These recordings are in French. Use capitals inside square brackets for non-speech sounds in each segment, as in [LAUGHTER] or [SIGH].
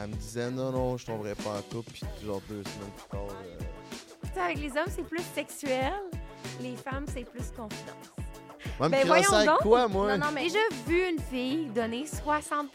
Elle me disait non, non, je tomberais pas en couple, puis genre deux semaines plus tard. euh, avec les hommes, c'est plus sexuel. Les femmes, c'est plus confidence. Mais Ben, voyons avec donc. quoi, moi? Non, non, mais j'ai déjà vu une fille donner 60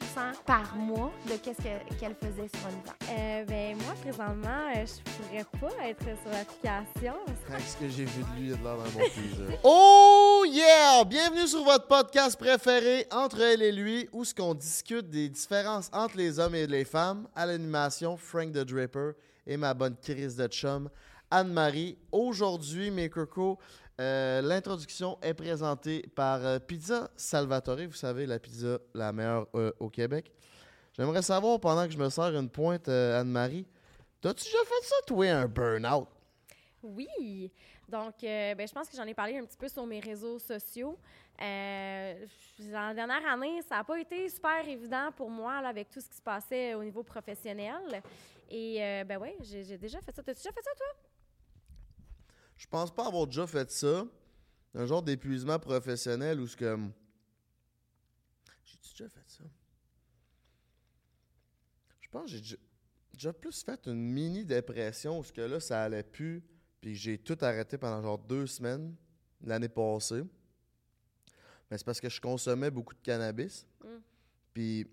par mois de qu'est-ce que- qu'elle faisait sur hiver. Euh, ben moi, présentement, euh, je pourrais pas être sur l'application. Quand est-ce que j'ai vu de lui, il a de l'air d'un bon teaser. [LAUGHS] Oh yeah! Bienvenue sur votre podcast préféré, Entre elle et lui, où ce qu'on discute des différences entre les hommes et les femmes. À l'animation, Frank the Draper et ma bonne Chris de chum, Anne-Marie. Aujourd'hui, mes cocos, euh, l'introduction est présentée par euh, Pizza Salvatore. Vous savez, la pizza la meilleure euh, au Québec. J'aimerais savoir, pendant que je me sers une pointe, Anne-Marie, t'as-tu déjà fait ça, toi, un burn-out? Oui. Donc, ben, je pense que j'en ai parlé un petit peu sur mes réseaux sociaux. Dans la dernière année, ça n'a pas été super évident pour moi là, avec tout ce qui se passait au niveau professionnel. Et euh, ben j'ai j'ai déjà fait ça. T'as déjà fait ça, toi? Je pense pas avoir déjà fait ça. Un genre d'épuisement professionnel où ce que. J'ai déjà fait ça? Je pense que j'ai déjà, déjà plus fait une mini dépression où ce que là ça allait plus. Puis j'ai tout arrêté pendant genre deux semaines l'année passée. Mais c'est parce que je consommais beaucoup de cannabis. Mm. Puis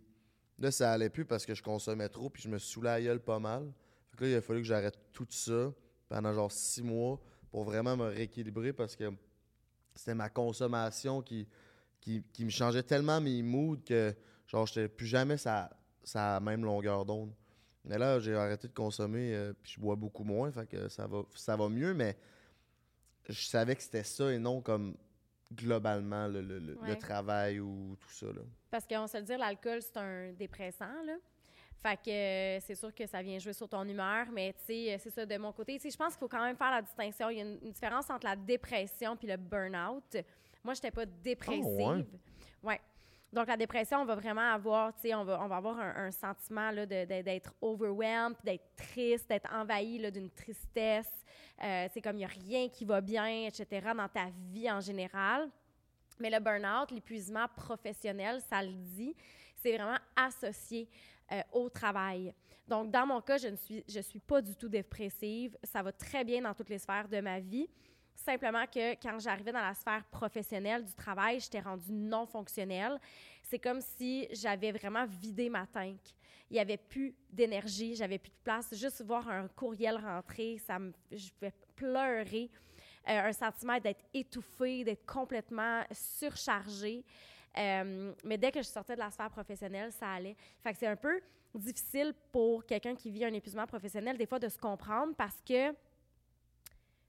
là ça allait plus parce que je consommais trop. Puis je me saoulais la gueule pas mal. Fait que là il a fallu que j'arrête tout ça pendant genre six mois pour vraiment me rééquilibrer parce que c'était ma consommation qui, qui, qui me changeait tellement mes moods que genre j'étais plus jamais sa, sa même longueur d'onde. Mais là, j'ai arrêté de consommer euh, puis je bois beaucoup moins, fait que ça va, ça va mieux, mais je savais que c'était ça et non comme globalement le, le- le- travail ou tout ça. Là. Parce qu'on se le dire, l'alcool, c'est un dépressant, là. Fait que euh, c'est sûr que ça vient jouer sur ton humeur, mais tu sais, euh, c'est ça de mon côté. Tu sais, je pense qu'il faut quand même faire la distinction. Il y a une, une différence entre la dépression puis le burn-out. Moi, je n'étais pas dépressive. ouais? Donc, la dépression, on va vraiment avoir, tu sais, on va, on va avoir un, un sentiment là, de- de- d'être overwhelmed, d'être triste, d'être envahi là, d'une tristesse. Euh, c'est comme il n'y a rien qui va bien, etc., dans ta vie en général. Mais le burn-out, l'épuisement professionnel, ça le dit, c'est vraiment associé euh, au travail. Donc, dans mon cas, je ne suis, je suis pas du tout dépressive. Ça va très bien dans toutes les sphères de ma vie. Simplement que quand j'arrivais dans la sphère professionnelle du travail, j'étais rendue non fonctionnelle. C'est comme si j'avais vraiment vidé ma tank. Il n'y avait plus d'énergie, j'avais plus de place. Juste voir un courriel rentrer, ça me, je pouvais pleurer. Euh, un sentiment d'être étouffée, d'être complètement surchargée. Euh, mais dès que je sortais de la sphère professionnelle, ça allait. C'est un peu difficile pour quelqu'un qui vit un épuisement professionnel, des fois, de se comprendre parce que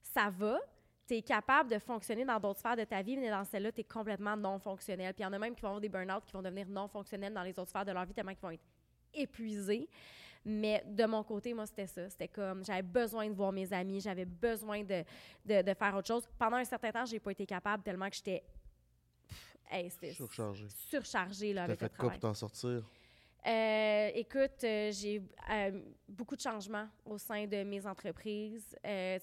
ça va, tu es capable de fonctionner dans d'autres sphères de ta vie, mais dans celle-là, tu es complètement non fonctionnel. Puis il y en a même qui vont avoir des burn-out qui vont devenir non fonctionnels dans les autres sphères de leur vie tellement qu'ils vont être épuisés. Mais de mon côté, moi, c'était ça. C'était comme, j'avais besoin de voir mes amis, j'avais besoin de, de, de faire autre chose. Pendant un certain temps, j'ai pas été capable tellement que j'étais. Hey, Surchargé. surchargée là, avec fait le quoi pour t'en sortir? Euh, écoute, euh, j'ai euh, beaucoup de changements au sein de mes entreprises.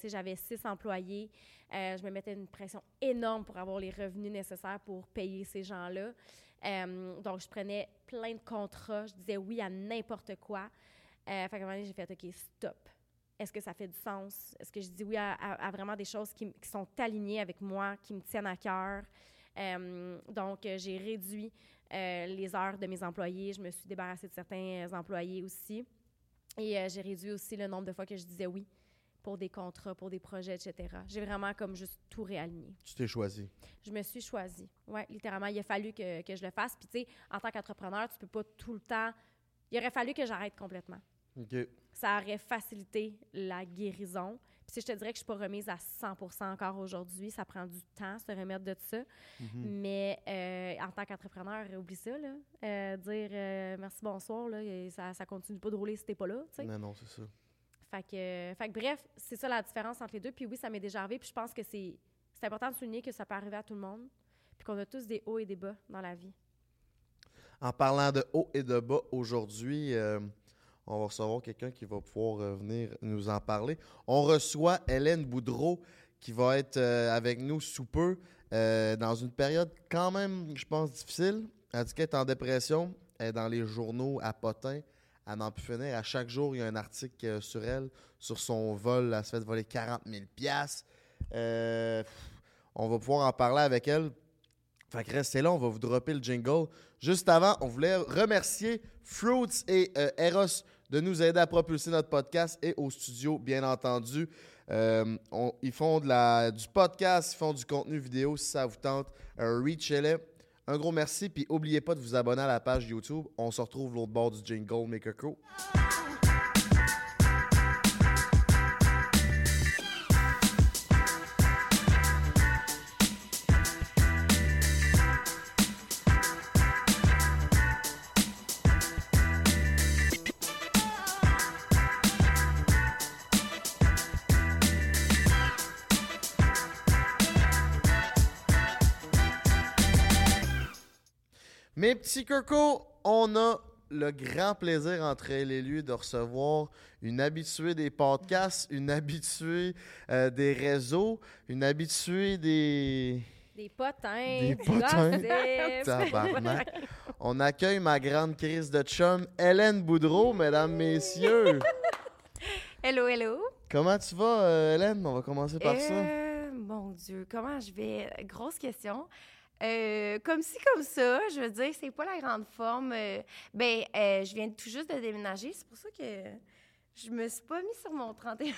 J'avais six employés. Je me mettais une pression énorme pour avoir les revenus nécessaires pour payer ces gens-là. Donc, je prenais plein de contrats. Je disais oui à n'importe quoi. Fait qu'à un moment donné, j'ai fait OK, stop. Est-ce que ça fait du sens? Est-ce que je dis oui à, à- à vraiment des choses qui sont alignées avec moi, qui me tiennent à cœur? Euh, donc, euh, j'ai réduit euh, les heures de mes employés. Je me suis débarrassée de certains employés aussi. Et euh, j'ai réduit aussi le nombre de fois que je disais oui pour des contrats, pour des projets, etc. J'ai vraiment comme juste tout réaligné. Tu t'es choisi. Je me suis choisie. Oui, littéralement, il a fallu que, que je le fasse. Puis, tu sais, en tant qu'entrepreneur, tu peux pas tout le temps. Il aurait fallu que j'arrête complètement OK. ça aurait facilité la guérison. Puis si je te dirais que je suis pas remise à 100% encore aujourd'hui, ça prend du temps se remettre de ça. Mais euh, en tant qu'entrepreneur, oublie ça là, Euh, dire euh, merci bonsoir là, et ça ça continue pas de rouler si t'es pas là, tu sais. Non, non, c'est ça. Fait que, fait que bref, c'est ça la différence entre les deux. Puis oui, ça m'est déjà arrivé. Puis je pense que c'est c'est important de souligner que ça peut arriver à tout le monde. Puis qu'on a tous des hauts et des bas dans la vie. En parlant de haut et de bas, aujourd'hui, euh, on va recevoir quelqu'un qui va pouvoir euh, venir nous en parler. On reçoit Hélène Boudreau qui va être euh, avec nous sous peu euh, dans une période quand même, je pense, difficile. Elle dit qu'elle est en dépression. Elle est dans les journaux à Potin. à n'en finir. À chaque jour, il y a un article sur elle, sur son vol. Elle se fait voler 40 000 piastres. Euh, on va pouvoir en parler avec elle. Fait que restez là, on va vous dropper le jingle. Juste avant, on voulait remercier Fruits et Eros de nous aider à propulser notre podcast et au studio, bien entendu. Euh, ils font de la, du podcast, ils font du contenu vidéo si ça vous tente. Euh, reachez-les. Un gros merci, puis n'oubliez pas de vous abonner à la page YouTube. On se retrouve l'autre bord du jingle Maker Co. Mes petits cocos, on a le grand plaisir entre elle et lui de recevoir une habituée des podcasts, une habituée euh, des réseaux, une habituée des... Des potins, Des [LAUGHS] potins. Tabarnak. On accueille ma grande crise de chum, Hélène Boudreau, mesdames, messieurs. [LAUGHS] Hello, hello. Comment tu vas, euh, Hélène? On va commencer par ça. Euh, Mon Dieu, comment je vais? Grosse question. Euh, comme ci, comme ça, je veux dire, c'est pas la grande forme. Euh, ben, euh, je viens tout juste de déménager. C'est pour ça que je me suis pas mis sur mon 31.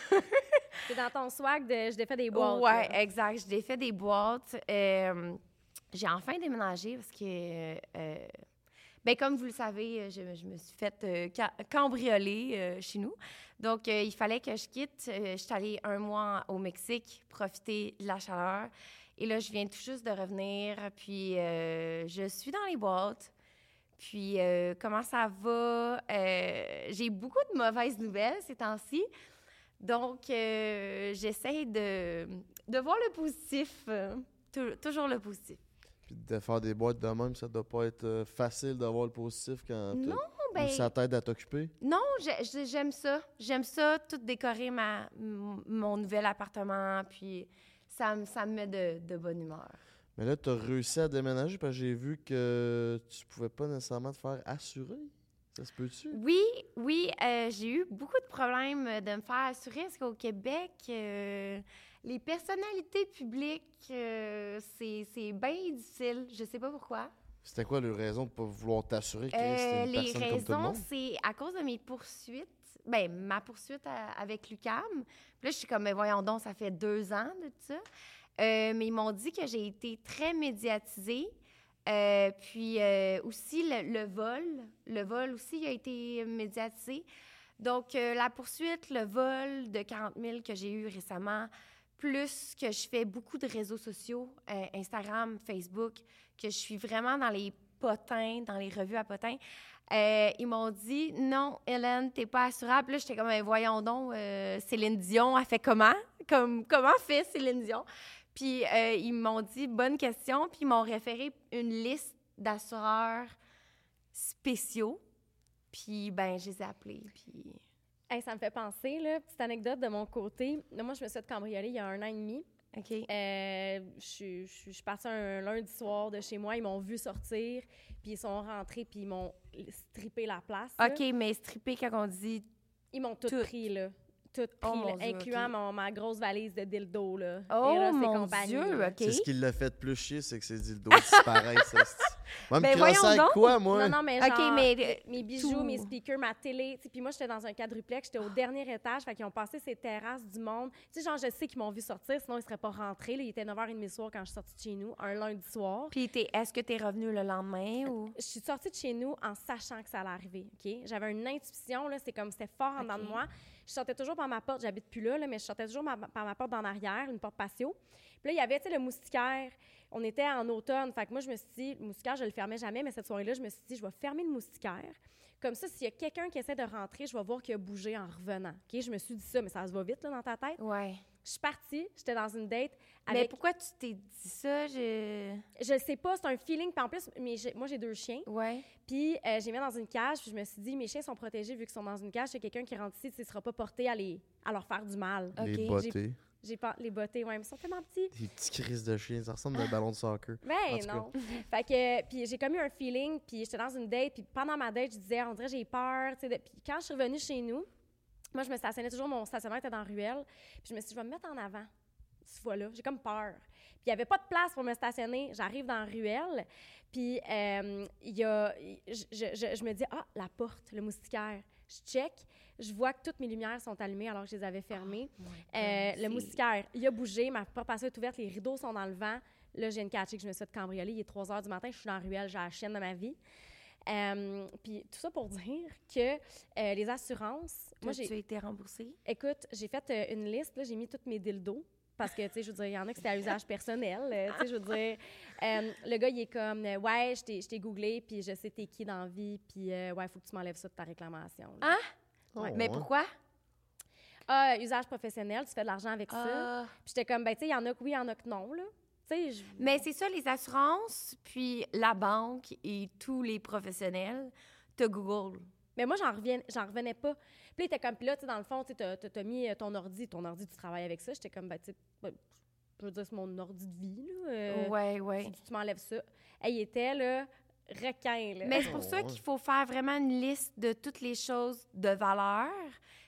C'est [LAUGHS] dans ton swag de je défais des boîtes. ouais, là. exact. Je défais des boîtes. J'ai enfin déménagé parce que, ben, comme vous le savez, je, je me suis fait euh, ca- cambrioler euh, chez nous. Donc, euh, il fallait que je quitte. Je suis allée un mois au Mexique profiter de la chaleur. Et là, je viens tout juste de revenir. Puis, euh, je suis dans les boîtes. Puis, euh, comment ça va? Euh, j'ai beaucoup de mauvaises nouvelles ces temps-ci. Donc, j'essaie de, de voir le positif. tou- toujours le positif. Puis de faire des boîtes de même, ça doit pas être facile d'avoir le positif quand Non, ben, ça t'aide à t'occuper? non, j'ai- j'ai- j'aime ça. J'aime ça, tout décorer ma, mon nouvel appartement. Puis, ça, me- ça me met de, de bonne humeur. Mais là, tu as réussi à déménager parce que j'ai vu que tu pouvais pas nécessairement te faire assurer. Ça se peut-tu? Oui, oui, euh, j'ai eu beaucoup de problèmes de me faire assurer parce qu'au Québec, euh, les personnalités publiques, euh, c'est bien difficile. Je sais pas pourquoi. C'était quoi les raisons de pas vouloir t'assurer que c'était une les personne raisons, c'est à cause de mes poursuites. Ben, ma poursuite avec Lucam. Puis là, je suis comme, mais voyons donc, ça fait deux ans de ça. Euh, mais ils m'ont dit que j'ai été très médiatisée. Euh, puis euh, aussi, le, vol. Le vol aussi a été médiatisé. Donc, la poursuite, le vol de 40 000 que j'ai eu récemment, plus que je fais beaucoup de réseaux sociaux, Instagram, Facebook, que je suis vraiment dans les potins, dans les revues à potins. Euh, ils m'ont dit non, Hélène, t'es pas assurable. Là, j'étais comme Ben, voyons donc, euh, Céline Dion a fait comment? Comme comment fait Céline Dion? Puis euh, ils m'ont dit bonne question, puis ils m'ont référé une liste d'assureurs spéciaux. Puis ben, je les ai appelés. Puis ça me fait penser, là, petite anecdote de mon côté. Moi, je me suis fait cambrioler il y a un an et demi. Ok. Euh, je suis- je je suis partie un lundi soir de chez moi. Ils m'ont vu sortir, puis ils sont rentrés, puis ils m'ont strippé la place. là. Ok, mais stripper quand on dit Ils m'ont tout, Tout. pris, là. Tout pris, Oh, là, mon Dieu, incluant ok. mon- ma grosse valise de dildo, là. Oh, Eros et mon compagnie, Dieu, là. ok. C'est ce qui l'a fait plus chier, c'est que c'est dit le dos disparaît, ça. [LAUGHS] c'est- Moi, me Ben, crosser voyons avec donc. quoi, moi? Non, non, mais genre, mais, mes- euh, mes bijoux, tout. mes speakers, ma télé. Puis moi, j'étais dans un quadruplex, j'étais au dernier étage, fait qu'ils ont passé ces terrasses du monde. Tu sais, genre, je sais qu'ils m'ont vu sortir, sinon ils seraient pas rentrés. Là, il était 9h30 le soir quand je suis sortie de chez nous, un lundi soir. Puis t'es- est-ce que tu es revenu le lendemain ou? Je suis sortie de chez nous en sachant que ça allait arriver, OK? J'avais une intuition, là, c'est comme, c'était fort en dedans de moi. Je sortais toujours par ma porte, j'habite plus là, là, mais je sortais toujours ma- par ma porte d'en arrière, une porte patio. Puis là, il y avait, tu sais, le moustiquaire. On était en automne, fait que moi, je me suis dit, le moustiquaire, je le fermais jamais, mais cette soirée-là, je me suis dit, je vais fermer le moustiquaire. Comme ça, s'il y a quelqu'un qui essaie de rentrer, je vais voir qu'il a bougé en revenant, OK? Je me suis dit ça, mais ça se va vite, là, dans ta tête. Ouais. Je suis partie, j'étais dans une date Mais pourquoi tu t'es dit ça? Je Je sais pas, c'est un feeling. Puis en plus, mais moi, j'ai deux chiens. Ouais. Puis euh, j'ai mis dans une cage, puis je me suis dit, mes chiens sont protégés vu qu'ils sont dans une cage. C'est quelqu'un qui rentre ici, il ne sera pas porté à, les, à leur faire du mal. Les Ok. bottés. J'ai pas les bottées, ouais, mais ils sont tellement petits. Des petits crises de chiens, ça ressemble à un [LAUGHS] ballon de soccer. En Ben non. [LAUGHS] fait que, puis j'ai comme eu un feeling, puis j'étais dans une date, puis pendant ma date, je disais, on dirait j'ai peur, tu sais. Puis quand je suis revenue chez nous, moi, je me stationnais toujours, mon stationnaire était dans ruelle, puis je me suis dit, je vais me mettre en avant, cette fois-là. J'ai comme peur. Puis il n'y avait pas de place pour me stationner. J'arrive dans la ruelle, puis euh, il y a, je, je- je- je me dis, ah, la porte, le moustiquaire. Je check, je vois que toutes mes lumières sont allumées alors que je les avais fermées. Euh, le moustiquaire, il a bougé, ma porte passée est ouverte, les rideaux sont dans le vent. Là, j'ai une catchée que je me suis fait cambrioler. Il est 3 heures du matin, je suis dans la ruelle, j'ai la chienne de ma vie. Euh, puis tout ça pour dire que euh, les assurances, moi, Moi, j'ai, tu as été remboursée? écoute, j'ai fait euh, une liste, là, j'ai mis toutes mes dildos. Parce que, tu sais, je veux dire, il y en a qui c'était à usage personnel. euh, tu sais, je veux dire, euh, le gars, il est comme, euh, ouais, je t'ai- googlé, puis je sais t'es qui dans la vie, puis euh, ouais, il faut que tu m'enlèves ça de ta réclamation. là. Ah? Oh, Mais ouais. pourquoi? Ah, usage professionnel, tu fais de l'argent avec ça. Ah. Puis j'étais comme, ben, tu sais, il y en a que oui, il y en a que non, là. Tu sais, je- Mais c'est ça, les assurances, puis la banque et tous les professionnels te Google. Mais moi, j'en reviens, j'en revenais pas. Puis là, il était comme, puis là, tu sais, dans le fond, tu as, t'as mis euh, ton ordi, ton ordi, tu travailles avec ça. J'étais comme, ben, tu sais, ben, je veux dire, c'est mon ordi de vie, là. euh, ouais, ouais. tu, tu m'enlèves ça. Elle était, là, requin, là. Mais c'est pour Oh, ça ouais. qu'il faut faire vraiment une liste de toutes les choses de valeur,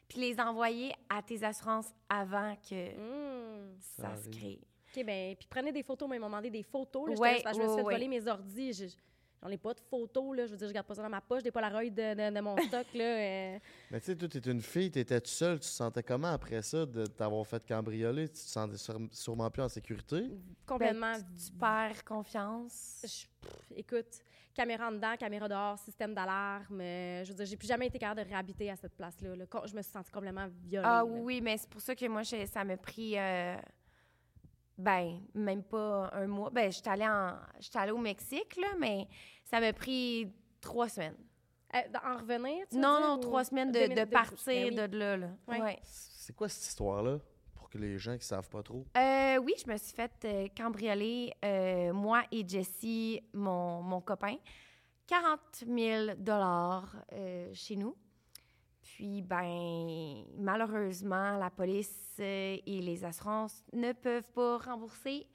puis les envoyer à tes assurances avant que Hum. ça, Ça se crée. OK, ben, puis prenez des photos. Moi, ils m'ont demandé des photos, là. Ouais, parce que je me suis fait ouais. voler mes ordis. Je- J'en ai pas de photos, là. Je veux dire, je garde pas ça dans ma poche, des Polaroids de, de, de mon [LAUGHS] stock, là. euh. Mais tu sais, toi, t'es une fille, t'étais toute seule, tu te sentais comment après ça de t'avoir fait cambrioler? Tu te sentais sûre- sûrement plus en sécurité? complètement Ben, tu perds confiance. Je- pff, écoute, caméra en dedans, caméra dehors, système d'alarme. euh, je veux dire, j'ai plus jamais été capable de réhabiter à cette place-là. là. Je me suis sentie complètement violée. Ah là. oui, mais c'est pour ça que moi, j'ai- ça m'a pris, euh, ben, même pas un mois. Ben, j'étais allée, en, j'étais allée au Mexique, là, mais ça m'a pris trois semaines. Euh, en revenir, tu veux Non, dire, non, ou- trois semaines de, partir Ben oui. de là, là. Ouais. Ouais. C'est quoi cette histoire-là? Pour que les gens qui savent pas trop? Euh, oui, je me suis fait euh, cambrioler, euh, moi et Jessie, mon, mon copain, 40 000 euh, chez nous. Puis, ben, malheureusement, la police euh, et les assurances ne peuvent pas rembourser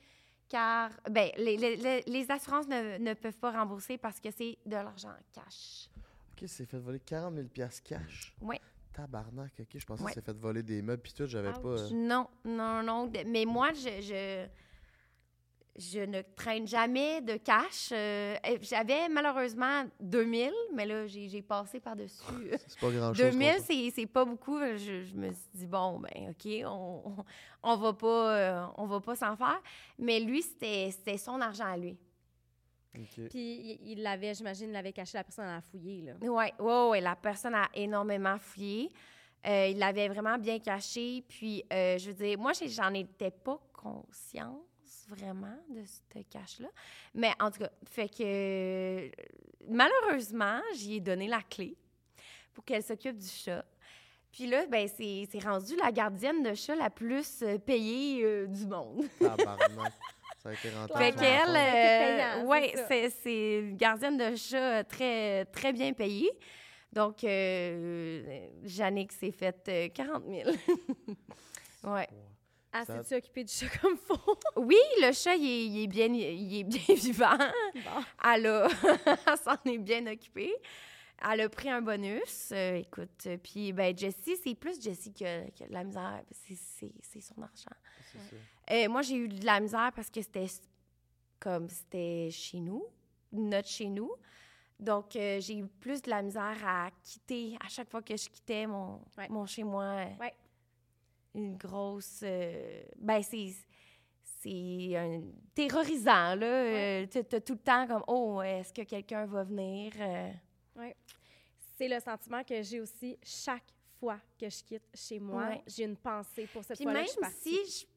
car, ben, les, les- les- assurances ne, ne peuvent pas rembourser parce que c'est de l'argent cash. OK, c'est fait voler 40 000 piastres cash? Ouais. Tabarnak, OK. Je pensais Ouais. que c'est fait voler des meubles puis tout, j'avais pas... euh, Non, non, non. Mais moi, je, je, je ne traîne jamais de cash. Euh, J'avais malheureusement 2000, mais là, j'ai passé par-dessus. [LAUGHS] C'est pas grand-chose. 2000, qu'on peut- c'est c'est pas beaucoup. Je, je me suis dit, bon, ben OK, on, on, va pas, euh, on va pas s'en faire. Mais lui, c'était c'était son argent à lui. OK. Puis il- l'avait, j'imagine, il l'avait caché, la personne a fouillé, là. Oui, ouais, ouais, la personne a énormément fouillé. Euh, il l'avait vraiment bien caché. Puis, euh, je veux dire, moi, j'en étais pas conscience vraiment de ce cache-là. Mais en tout cas, fait que malheureusement, j'y ai donné la clé pour qu'elle s'occupe du chat. Puis là, ben, c'est c'est rendu la gardienne de chat la plus euh, payée euh, du monde. [LAUGHS] Tabarnak. Ça a été rentable. Fait Ouais, qu'elle, euh, ouais, c'est une gardienne de chat très, très bien payée. Donc, euh, Jannick s'est faite euh, 40 000. [LAUGHS] ouais. Ah, Ça- c'est-tu occupé du chat comme faux? [LAUGHS] Oui, le chat, il est, il est bien, il est bien [LAUGHS] vivant. Bon. Elle, a- [LAUGHS] elle s'en est bien occupée. Elle a pris un bonus. euh, écoute, euh, puis ben, Jessie, c'est plus Jessie que, que de la misère. C'est- C'est c'est son argent. C'est ça. Euh, moi, j'ai eu de la misère parce que c'était s- comme c'était chez nous, notre chez nous. Donc, euh, j'ai eu plus de la misère à quitter à chaque fois que je quittais mon, Ouais. mon chez moi. euh, Ouais. Une grosse. euh, ben, c'est. C'est un- terrorisant, là. Euh, t'as- T'as tout le temps comme, oh, est-ce que quelqu'un va venir? Euh, C'est le sentiment que j'ai aussi chaque fois que je quitte chez moi. Ouais. J'ai une pensée pour cette Puis fois-là même que je suis partie. si, je-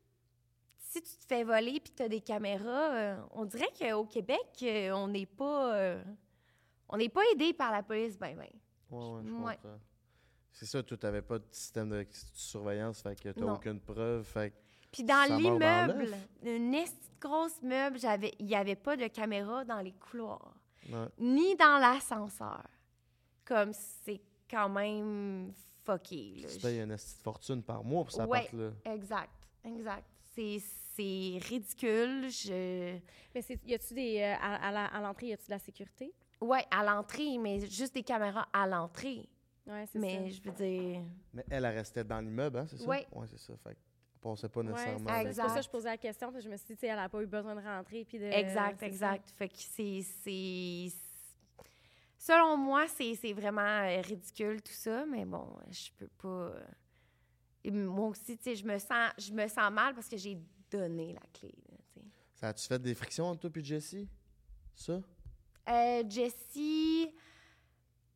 si tu te fais voler puis tu as des caméras, euh, on dirait qu'au Québec, euh, on n'est pas, euh, on n'est pas aidé par la police, ben ben. Ouais, ouais, je Ouais. comprends. C'est ça, tu n'avais pas de système de surveillance, fait que tu Non. aucune preuve, fait Puis dans l'immeuble, une grosse meuble, j'avais, il n'y avait pas de caméra dans les couloirs, ouais. ni dans l'ascenseur. Comme c'est quand même fucké. Là. tu payes une fortune par mois pour ça Ouais. part là. Exact. exact. C'est c'est ridicule. Je... Mais y a-tu des. euh, à, à l'entrée, y a-tu de la sécurité? Ouais, à l'entrée, mais juste des caméras à l'entrée. Ouais, c'est Mais ça. je veux dire. Mais elle, elle restait dans l'immeuble, hein, c'est ça? Ouais. Ouais, c'est ça. Fait qu'elle passait pas Ouais, nécessairement. Exact. c'est pour ça que je posais la question, parce que je me suis dit, tu sais, elle n'a pas eu besoin de rentrer. Puis de, Exact, c'est exact. Fait que c'est. c'est- Selon moi, c'est c'est vraiment euh, ridicule tout ça, mais bon, je peux pas. euh, et moi aussi, tu sais, je me sens, je me sens mal parce que j'ai donné la clé. Ça a-tu fait des frictions entre toi et Jessie? Ça? Euh, Jessie,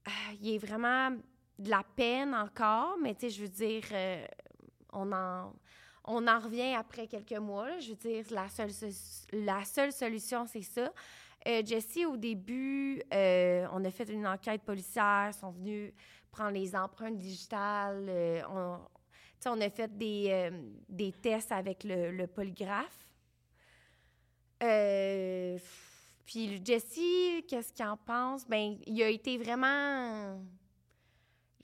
euh, il est vraiment de la peine encore, mais tu sais, je veux dire, euh, on en, on en revient après quelques mois. Je veux dire, la seule, la seule solution, c'est ça. Euh, Jessie, au début, euh, on a fait une enquête policière, ils sont venus prendre les empreintes digitales. on, on a fait des, des tests avec le, le polygraphe. Puis Jesse, qu'est-ce qu'il en pense? Ben, il a été vraiment.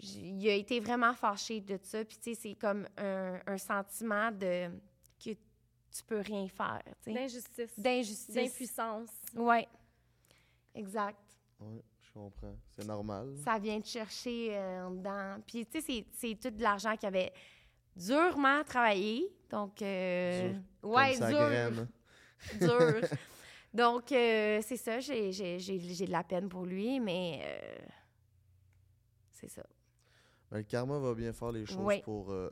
Il a été vraiment fâché de ça. Puis, tu sais, c'est comme un, un sentiment de que tu peux rien faire, tu sais. D'injustice. D'injustice. D'impuissance. Ouais. Exact. Oui, je comprends. C'est normal. Ça vient te chercher euh, en dedans. Puis, tu sais, c'est- c'est tout de l'argent qu'il avait durement travaillé. Donc, euh, Dur. ouais, Comme dur. graine. [LAUGHS] dur. [LAUGHS] Donc, euh, c'est ça, j'ai j'ai- j'ai- j'ai de la peine pour lui, mais euh, c'est ça. Mais le karma va bien faire les choses Oui. pour, euh,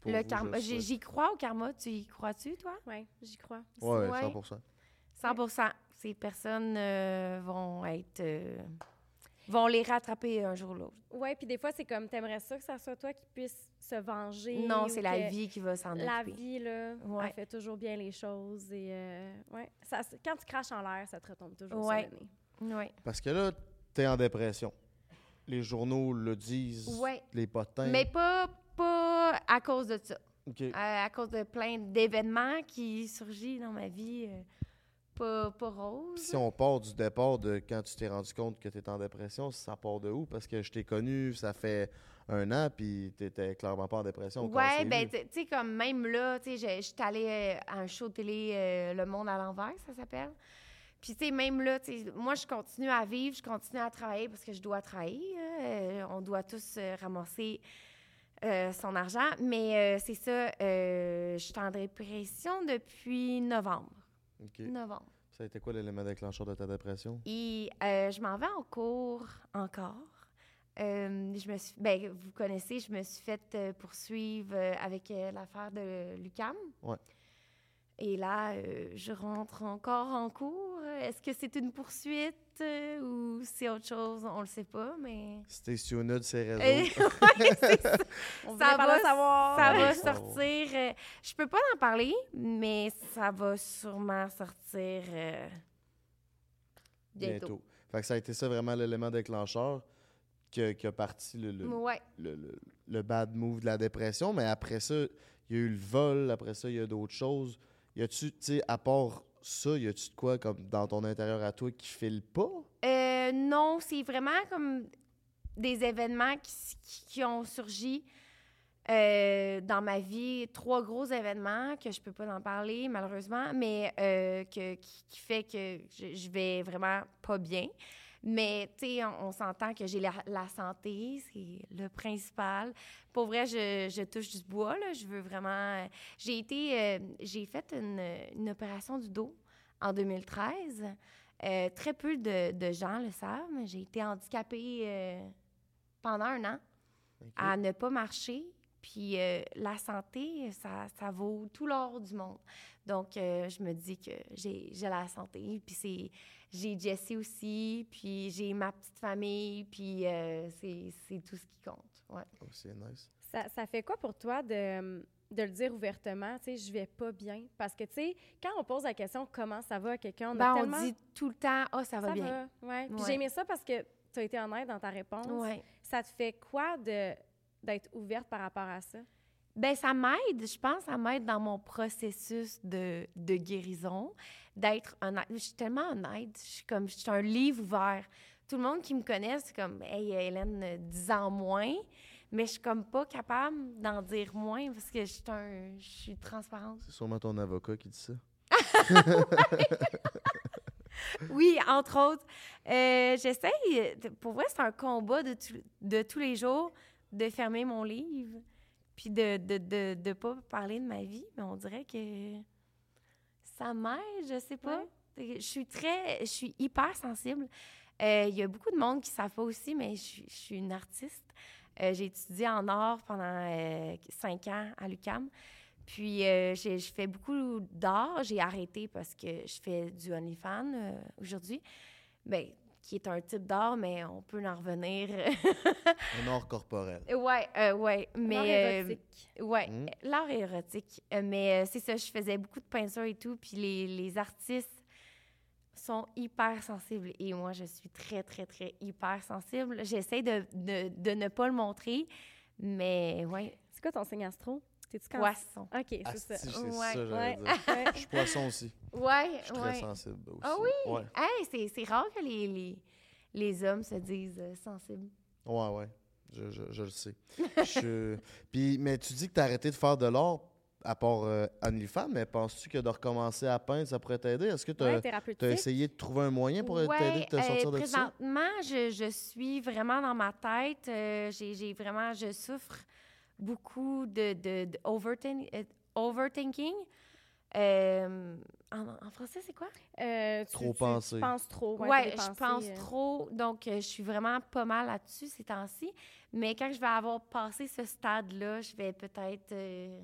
pour Le vous, karma, j'y crois au karma. Tu y crois-tu, toi? Oui, j'y crois. Ouais, Ouais. 100 100% Ces personnes euh, vont être... euh, vont les rattraper un jour ou l'autre. Oui, puis des fois, c'est comme, t'aimerais ça que ça soit toi qui puisse se venger. Non, c'est la vie qui va s'en La occuper. vie, là, Ouais. elle fait toujours bien les choses. Et, euh, ouais. ça, quand tu craches en l'air, ça te retombe toujours Ouais. sur le nez. Oui. Parce que là, t'es en dépression. Les journaux le disent, Ouais. les potins. Mais pas, pas à cause de ça. Euh, à cause de plein d'événements qui surgissent dans ma vie. euh, pas, pas rose. Si on part du départ de quand tu t'es rendu compte que tu en dépression, ça part de où? Parce que je t'ai connu, ça fait un an, puis t'étais clairement pas en dépression. s'est ben, tu tu sais, comme même là, tu sais, je suis allée euh, à un show de télé, euh, Le Monde à l'envers, ça s'appelle. Puis, tu sais, même là, tu sais, moi, je continue à vivre, je continue à travailler parce que je dois travailler. là. Euh, on doit tous euh, ramasser euh, son argent. Mais c'est ça, je suis en dépression depuis novembre. OK. Novembre. Ça a été quoi l'élément déclencheur de ta dépression? Et je m'en vais en cours encore. Euh, je me suis, ben, vous connaissez, je me suis fait poursuivre avec l'affaire de Lucam. Ouais. Et là, euh, je rentre encore en cours. Est-ce que c'est une poursuite euh, ou c'est autre chose? On le sait pas, mais... C'était Siona de ses [LAUGHS] réseaux. Ouais, c'est ça. On Ça va, le savoir. Ça Ouais, va ça va. sortir. euh, je peux pas en parler, mais ça va sûrement sortir euh, bientôt. Fait que ça a été ça vraiment l'élément déclencheur qui a, qui a parti le, le, Ouais. le- le- le bad move de la dépression. Mais après ça, il y a eu le vol, après ça, il y a d'autres choses. Y a-tu, tu sais, à part ça, y a-tu de quoi comme dans ton intérieur à toi qui file pas? Euh, non, c'est vraiment comme des événements qui, qui ont surgi euh, dans ma vie. Trois gros événements que je peux pas en parler, malheureusement, mais euh, que, qui, qui fait que je, je vais vraiment pas bien. Mais, tu sais, on, on s'entend que j'ai la, la santé, c'est le principal. Pour vrai, je, je touche du bois, là. Je veux vraiment... J'ai été... euh, j'ai fait une, une opération du dos en 2013. Euh, très peu de, de gens le savent, mais j'ai été handicapée euh, pendant un an à ne pas marcher. Puis euh, la santé, ça, ça vaut tout l'or du monde. Donc, euh, je me dis que j'ai j'ai la santé. Puis c'est j'ai Jessie aussi, puis j'ai ma petite famille, puis euh, c'est c'est tout ce qui compte. Ouais. Oh, c'est nice. Ça, ça fait quoi pour toi de, de le dire ouvertement, tu sais, je vais pas bien? Parce que, tu sais, quand on pose la question comment ça va à quelqu'un, on Ben, on dit tout le temps, ah, ça va ça bien. va, ouais. J'ai aimé ça parce que tu as été honnête dans ta réponse. Ouais. Ça te fait quoi de d'être ouverte par rapport à ça? Ben ça m'aide, je pense, ça m'aide dans mon processus de, de guérison, d'être honnête. Je suis tellement honnête, je suis comme, je suis un livre ouvert. Tout le monde qui me connaît, c'est comme, hey, Hélène, 10 ans moins. mais je suis comme pas capable d'en dire moins parce que je suis un- je suis transparente. C'est sûrement ton avocat qui dit ça. [LAUGHS] Oui, entre autres. Euh, J'essaye, pour vrai, c'est un combat de, tous- de tous les jours de fermer mon livre, puis de de, de, de pas parler de ma vie, mais on dirait que ça m'aide, je sais pas. Je suis très, je suis hyper sensible. Euh, Il y a beaucoup de monde qui ne savent pas aussi, mais je, suis- je suis une artiste. Euh, j'ai étudié en art pendant euh, cinq ans à l'UCAM. Puis, euh, j'ai- je fais beaucoup d'art. J'ai arrêté parce que je fais du OnlyFans euh, aujourd'hui. Ben, qui est un type d'art, mais on peut en revenir. Un art corporel. ouais, euh, ouais. Mais, L'art euh, érotique. Ouais, l'art érotique. Euh, mais euh, c'est ça, je faisais beaucoup de peinture et tout. Puis les, les artistes sont hyper sensibles. Et moi, je suis très, très, très hyper sensible. J'essaie de, de, de ne pas le montrer, mais ouais, C'est quoi ton signe astro? T'es-tu poisson. OK, c'est Asti, ça. c'est ça, Ouais, j'allais ouais. dire. [LAUGHS] Ouais. Je suis poisson aussi. Ouais, Je suis très ouais. sensible aussi. Ah oui? Ouais, Hey, c'est, c'est rare que les, les, les hommes se disent euh, sensibles. ouais. ouais. Je, je, je le sais. Je- [LAUGHS] Puis, mais tu dis que tu as arrêté de faire de l'art à part euh, OnlyFans, mais penses-tu que de recommencer à peindre, ça pourrait t'aider? Est-ce que tu as, Ouais, essayé de trouver un moyen pour Ouais, t'aider de te euh, sortir de ça? présentement, je, je suis vraiment dans ma tête. euh, j'ai, j'ai vraiment, je souffre beaucoup de, de, de overthink- euh, overthinking. Euh, en, en français, c'est quoi? Euh, tu- Trop tu- penser. Tu penses trop. Ouais, ouais, je pense euh, trop. Donc, je suis vraiment pas mal là-dessus ces temps-ci. Mais quand je vais avoir passé ce stade-là, je vais peut-être euh,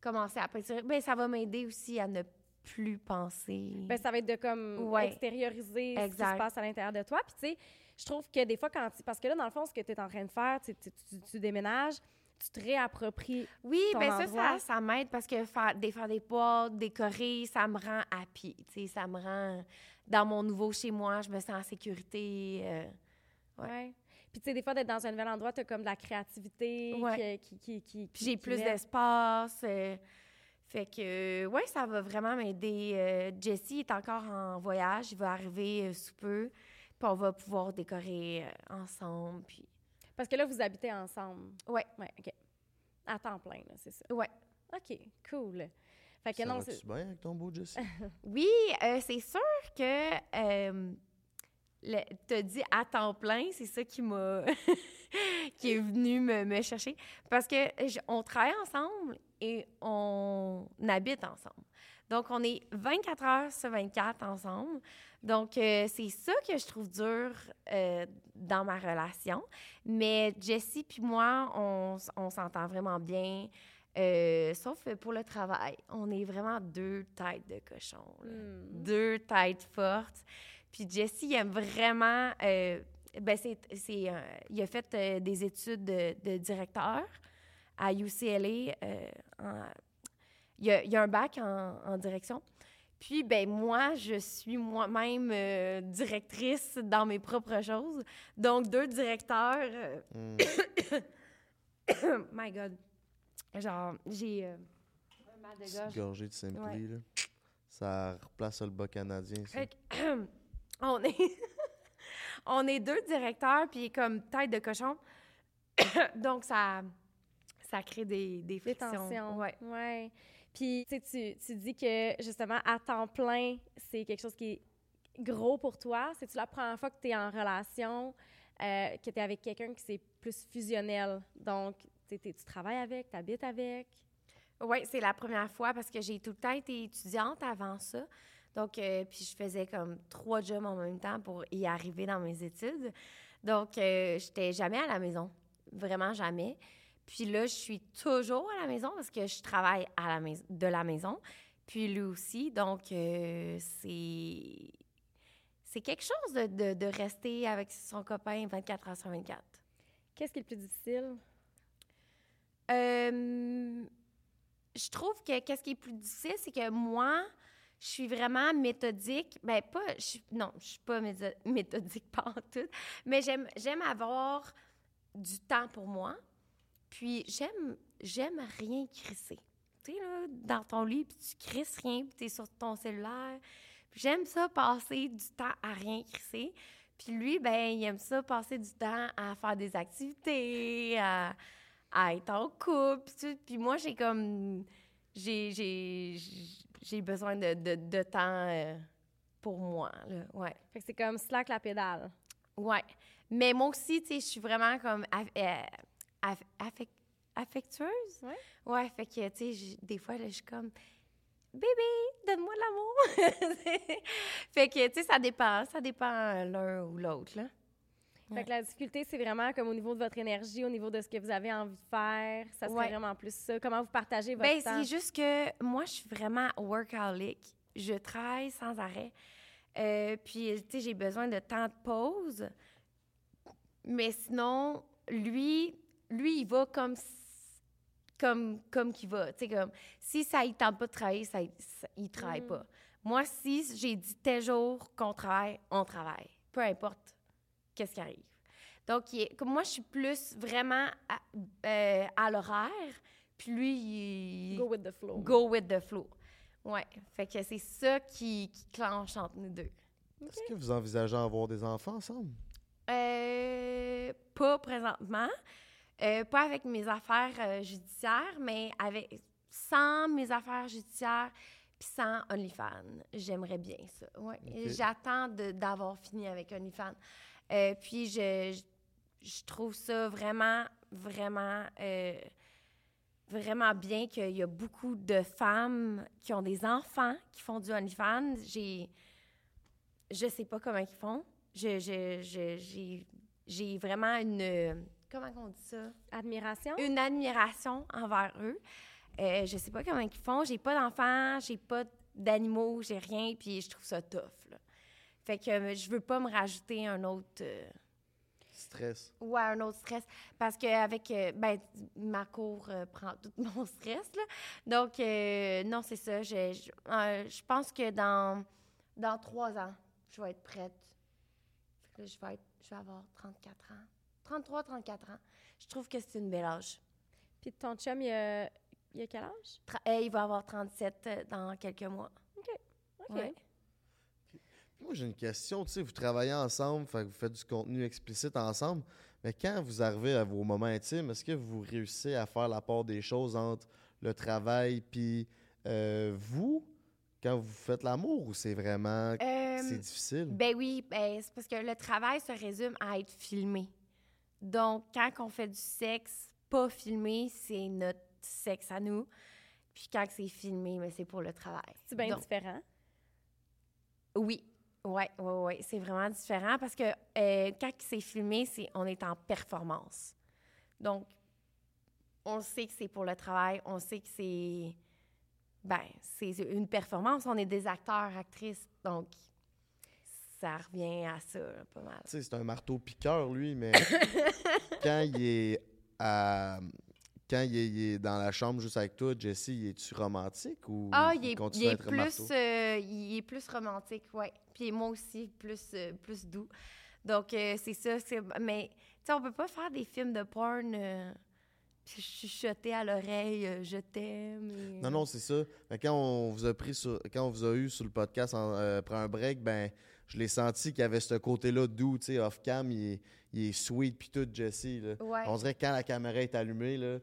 commencer à peinturer. Ben, ça va m'aider aussi à ne plus penser. Ben, ça va être de comme Ouais. extérioriser ce qui Exact. se passe à l'intérieur de toi. Puis, tu sais, je trouve que des fois, quand Parce que là, dans le fond, ce que tu es en train de faire, tu, tu, tu- tu déménages, tu te réappropries. Oui, ton ben ça, endroit? ça, ça m'aide parce que faire, défaire des portes, décorer, ça me rend happy. Tu sais, ça me rend dans mon nouveau chez moi, je me sens en sécurité. euh, Ouais. Ouais. Puis, tu sais, des fois, d'être dans un nouvel endroit, tu as comme de la créativité Ouais. qui, qui, qui, puis j'ai plus d'espace. euh, fait que, ouais, ça va vraiment m'aider. Euh, Jesse est encore en voyage, il va arriver euh, sous peu, puis on va pouvoir décorer euh, ensemble. Puis, Parce que là, vous habitez ensemble. Ouais. Ouais, OK. À temps plein, là, c'est ça. ouais. OK, cool. Fait que Ça non, c'est... bien avec ton beau Jesse? [LAUGHS] Oui, euh, c'est sûr que euh, le- t'as dit à temps plein, c'est ça qui m'a [LAUGHS] qui est venu me, me chercher parce que je- on travaille ensemble et on habite ensemble. Donc on est 24 heures sur 24 ensemble. Donc euh, c'est ça que je trouve dur euh, dans ma relation. Mais Jessie puis moi, on, s'entend vraiment bien. Euh, sauf pour le travail. On est vraiment deux têtes de cochon. Hmm. Deux têtes fortes. Puis Jesse, il aime vraiment. ben c'est, c'est, il a fait des études de, de directeur à UCLA. en- il, a, il a un bac en, en direction. Puis, ben moi, je suis moi-même euh, directrice dans mes propres choses. Donc, deux directeurs. euh, Hmm. [COUGHS] my God. Genre, j'ai euh, un mal de gorge. gorgée de Simply, Ouais. là. Ça replace le bas canadien, ça. Fait que, [COUGHS] on est [COUGHS] on est deux directeurs puis comme tête de cochon. Donc ça ça crée des des Des frictions. tensions. Ouais. Ouais. Puis, tu dis que, justement, à temps plein, c'est quelque chose qui est gros pour toi. C'est-tu la première fois que tu es en relation, euh, que tu es avec quelqu'un qui c'est plus fusionnel? Donc, tu travailles avec, tu habites avec. Oui, c'est la première fois parce que j'ai tout le temps été étudiante avant ça. Donc, euh, puis je faisais comme trois jobs en même temps pour y arriver dans mes études. Donc, euh, j'étais jamais à la maison. Vraiment jamais. Puis là, je suis toujours à la maison parce que je travaille à la maison, de la maison. Puis lui aussi. Donc, euh, c'est... C'est quelque chose de, de, de rester avec son copain 24 heures sur 24. Qu'est-ce qui est le plus difficile? Euh, je trouve que qu'est-ce qui est plus difficile, c'est que moi, je suis vraiment méthodique. Ben pas, je non, je suis pas [LAUGHS] méthodique pas en tout, mais j'aime j'aime avoir du temps pour moi. Puis j'aime j'aime rien crisser. Tu sais là, dans ton lit, puis tu crisses rien, puis tu es sur ton cellulaire. J'aime ça passer du temps à rien crisser. Puis lui, ben, il aime ça, passer du temps à faire des activités, à, à être en couple. Puis, moi, j'ai comme. J'ai, besoin de, de, de temps euh, pour moi, là. Ouais. Fait que c'est comme slack la pédale. Ouais. Mais moi aussi, tu sais, je suis vraiment comme euh, aff- affec- affectueuse? Ouais. Ouais, fait que, tu sais, des fois, là, je suis comme, bébé, donne-moi de l'amour. [LAUGHS] fait que, tu sais, ça dépend. Ça dépend l'un ou l'autre, là. Fait que la difficulté, c'est vraiment comme au niveau de votre énergie, au niveau de ce que vous avez envie de faire. Ça serait Ouais. vraiment plus ça. Comment vous partagez votre Ben, temps? c'est juste que moi, je suis vraiment workaholic. Je travaille sans arrêt. Euh, puis, tu sais, j'ai besoin de temps de pause. Mais sinon, lui, lui, il va comme comme comme qu'il va. Tu sais, comme si ça il tente pas de travailler, ça, ça- il travaille Mm. pas. Moi, si j'ai dit tel jour qu'on travaille, on travaille. Peu importe qu'est-ce qui arrive. Donc, il est- comme moi, je suis plus vraiment à, euh, à l'horaire, puis lui, il, Go with the flow. go with the flow. Ouais. Fait que c'est ça qui, qui clenche entre nous deux. Est-ce que vous envisagez avoir des enfants ensemble? Euh, pas présentement. Euh, pas avec mes affaires euh, judiciaires, mais avec sans mes affaires judiciaires puis sans OnlyFans. J'aimerais bien ça. Ouais. Ok. J'attends d'avoir fini avec OnlyFans. Euh, puis je, je, je trouve ça vraiment, vraiment, vraiment bien qu'il y a beaucoup de femmes qui ont des enfants qui font du OnlyFans. J'ai, je sais pas comment ils font. Je, je, je- j'ai, j'ai vraiment une, comment on dit ça? Admiration? Une admiration envers eux. Euh, je sais pas comment ils font. J'ai pas d'enfants, j'ai pas d'animaux, j'ai rien, puis je trouve ça tough. là. Fait que euh, je veux pas me rajouter un autre. euh, Stress. Ouais, un autre stress. Parce qu'avec. Euh, ben, ma cour euh, prend tout mon [LAUGHS] stress, là. Donc, euh, non, c'est ça. Je, je, euh, je pense que dans, dans trois ans, je vais être prête. Fait que là, je vais, être, je vais avoir 34 ans. 33, 34 ans. Je trouve que c'est une belle âge. Puis ton chum, il a, il a quel âge? Tra- euh, il va avoir 37 euh, dans quelques mois. OK. Ouais. Moi, j'ai une question. Tu sais, vous travaillez ensemble, fait que vous faites du contenu explicite ensemble, mais quand vous arrivez à vos moments intimes, est-ce que vous réussissez à faire la part des choses entre le travail puis euh, vous, quand vous faites l'amour, ou c'est vraiment... Euh, c'est difficile? Ben oui, ben, c'est parce que le travail se résume à être filmé. Donc, quand on fait du sexe pas filmé, c'est notre sexe à nous. Puis quand c'est filmé, mais c'est pour le travail. C'est bien Donc, différent. Oui, ouais, ouais, ouais, c'est vraiment différent parce que euh, quand c'est filmé, c'est on est en performance. Donc, on sait que c'est pour le travail, on sait que c'est ben, c'est une performance, on est des acteurs, actrices, donc ça revient à ça là, pas mal. Tu sais, c'est un marteau piqueur, lui, mais [LAUGHS] quand il est à- Quand il est, il est dans la chambre juste avec toi, Jesse, il est-tu romantique ou Ah, il est, continue il à être plus, euh, il est plus romantique, ouais. Puis moi aussi, plus, euh, plus doux. Donc, euh, c'est ça. Mais, tu sais, on peut pas faire des films de porn euh, puis chuchoter à l'oreille je t'aime. et- Non, non, c'est ça. Mais quand on vous a pris sur, quand on vous a eu sur le podcast en, après un break, ben je l'ai senti qu'il y avait ce côté-là doux, tu sais, off-cam, il est, il est sweet puis tout, Jesse. Là. Ouais. On dirait que quand la caméra est allumée, là,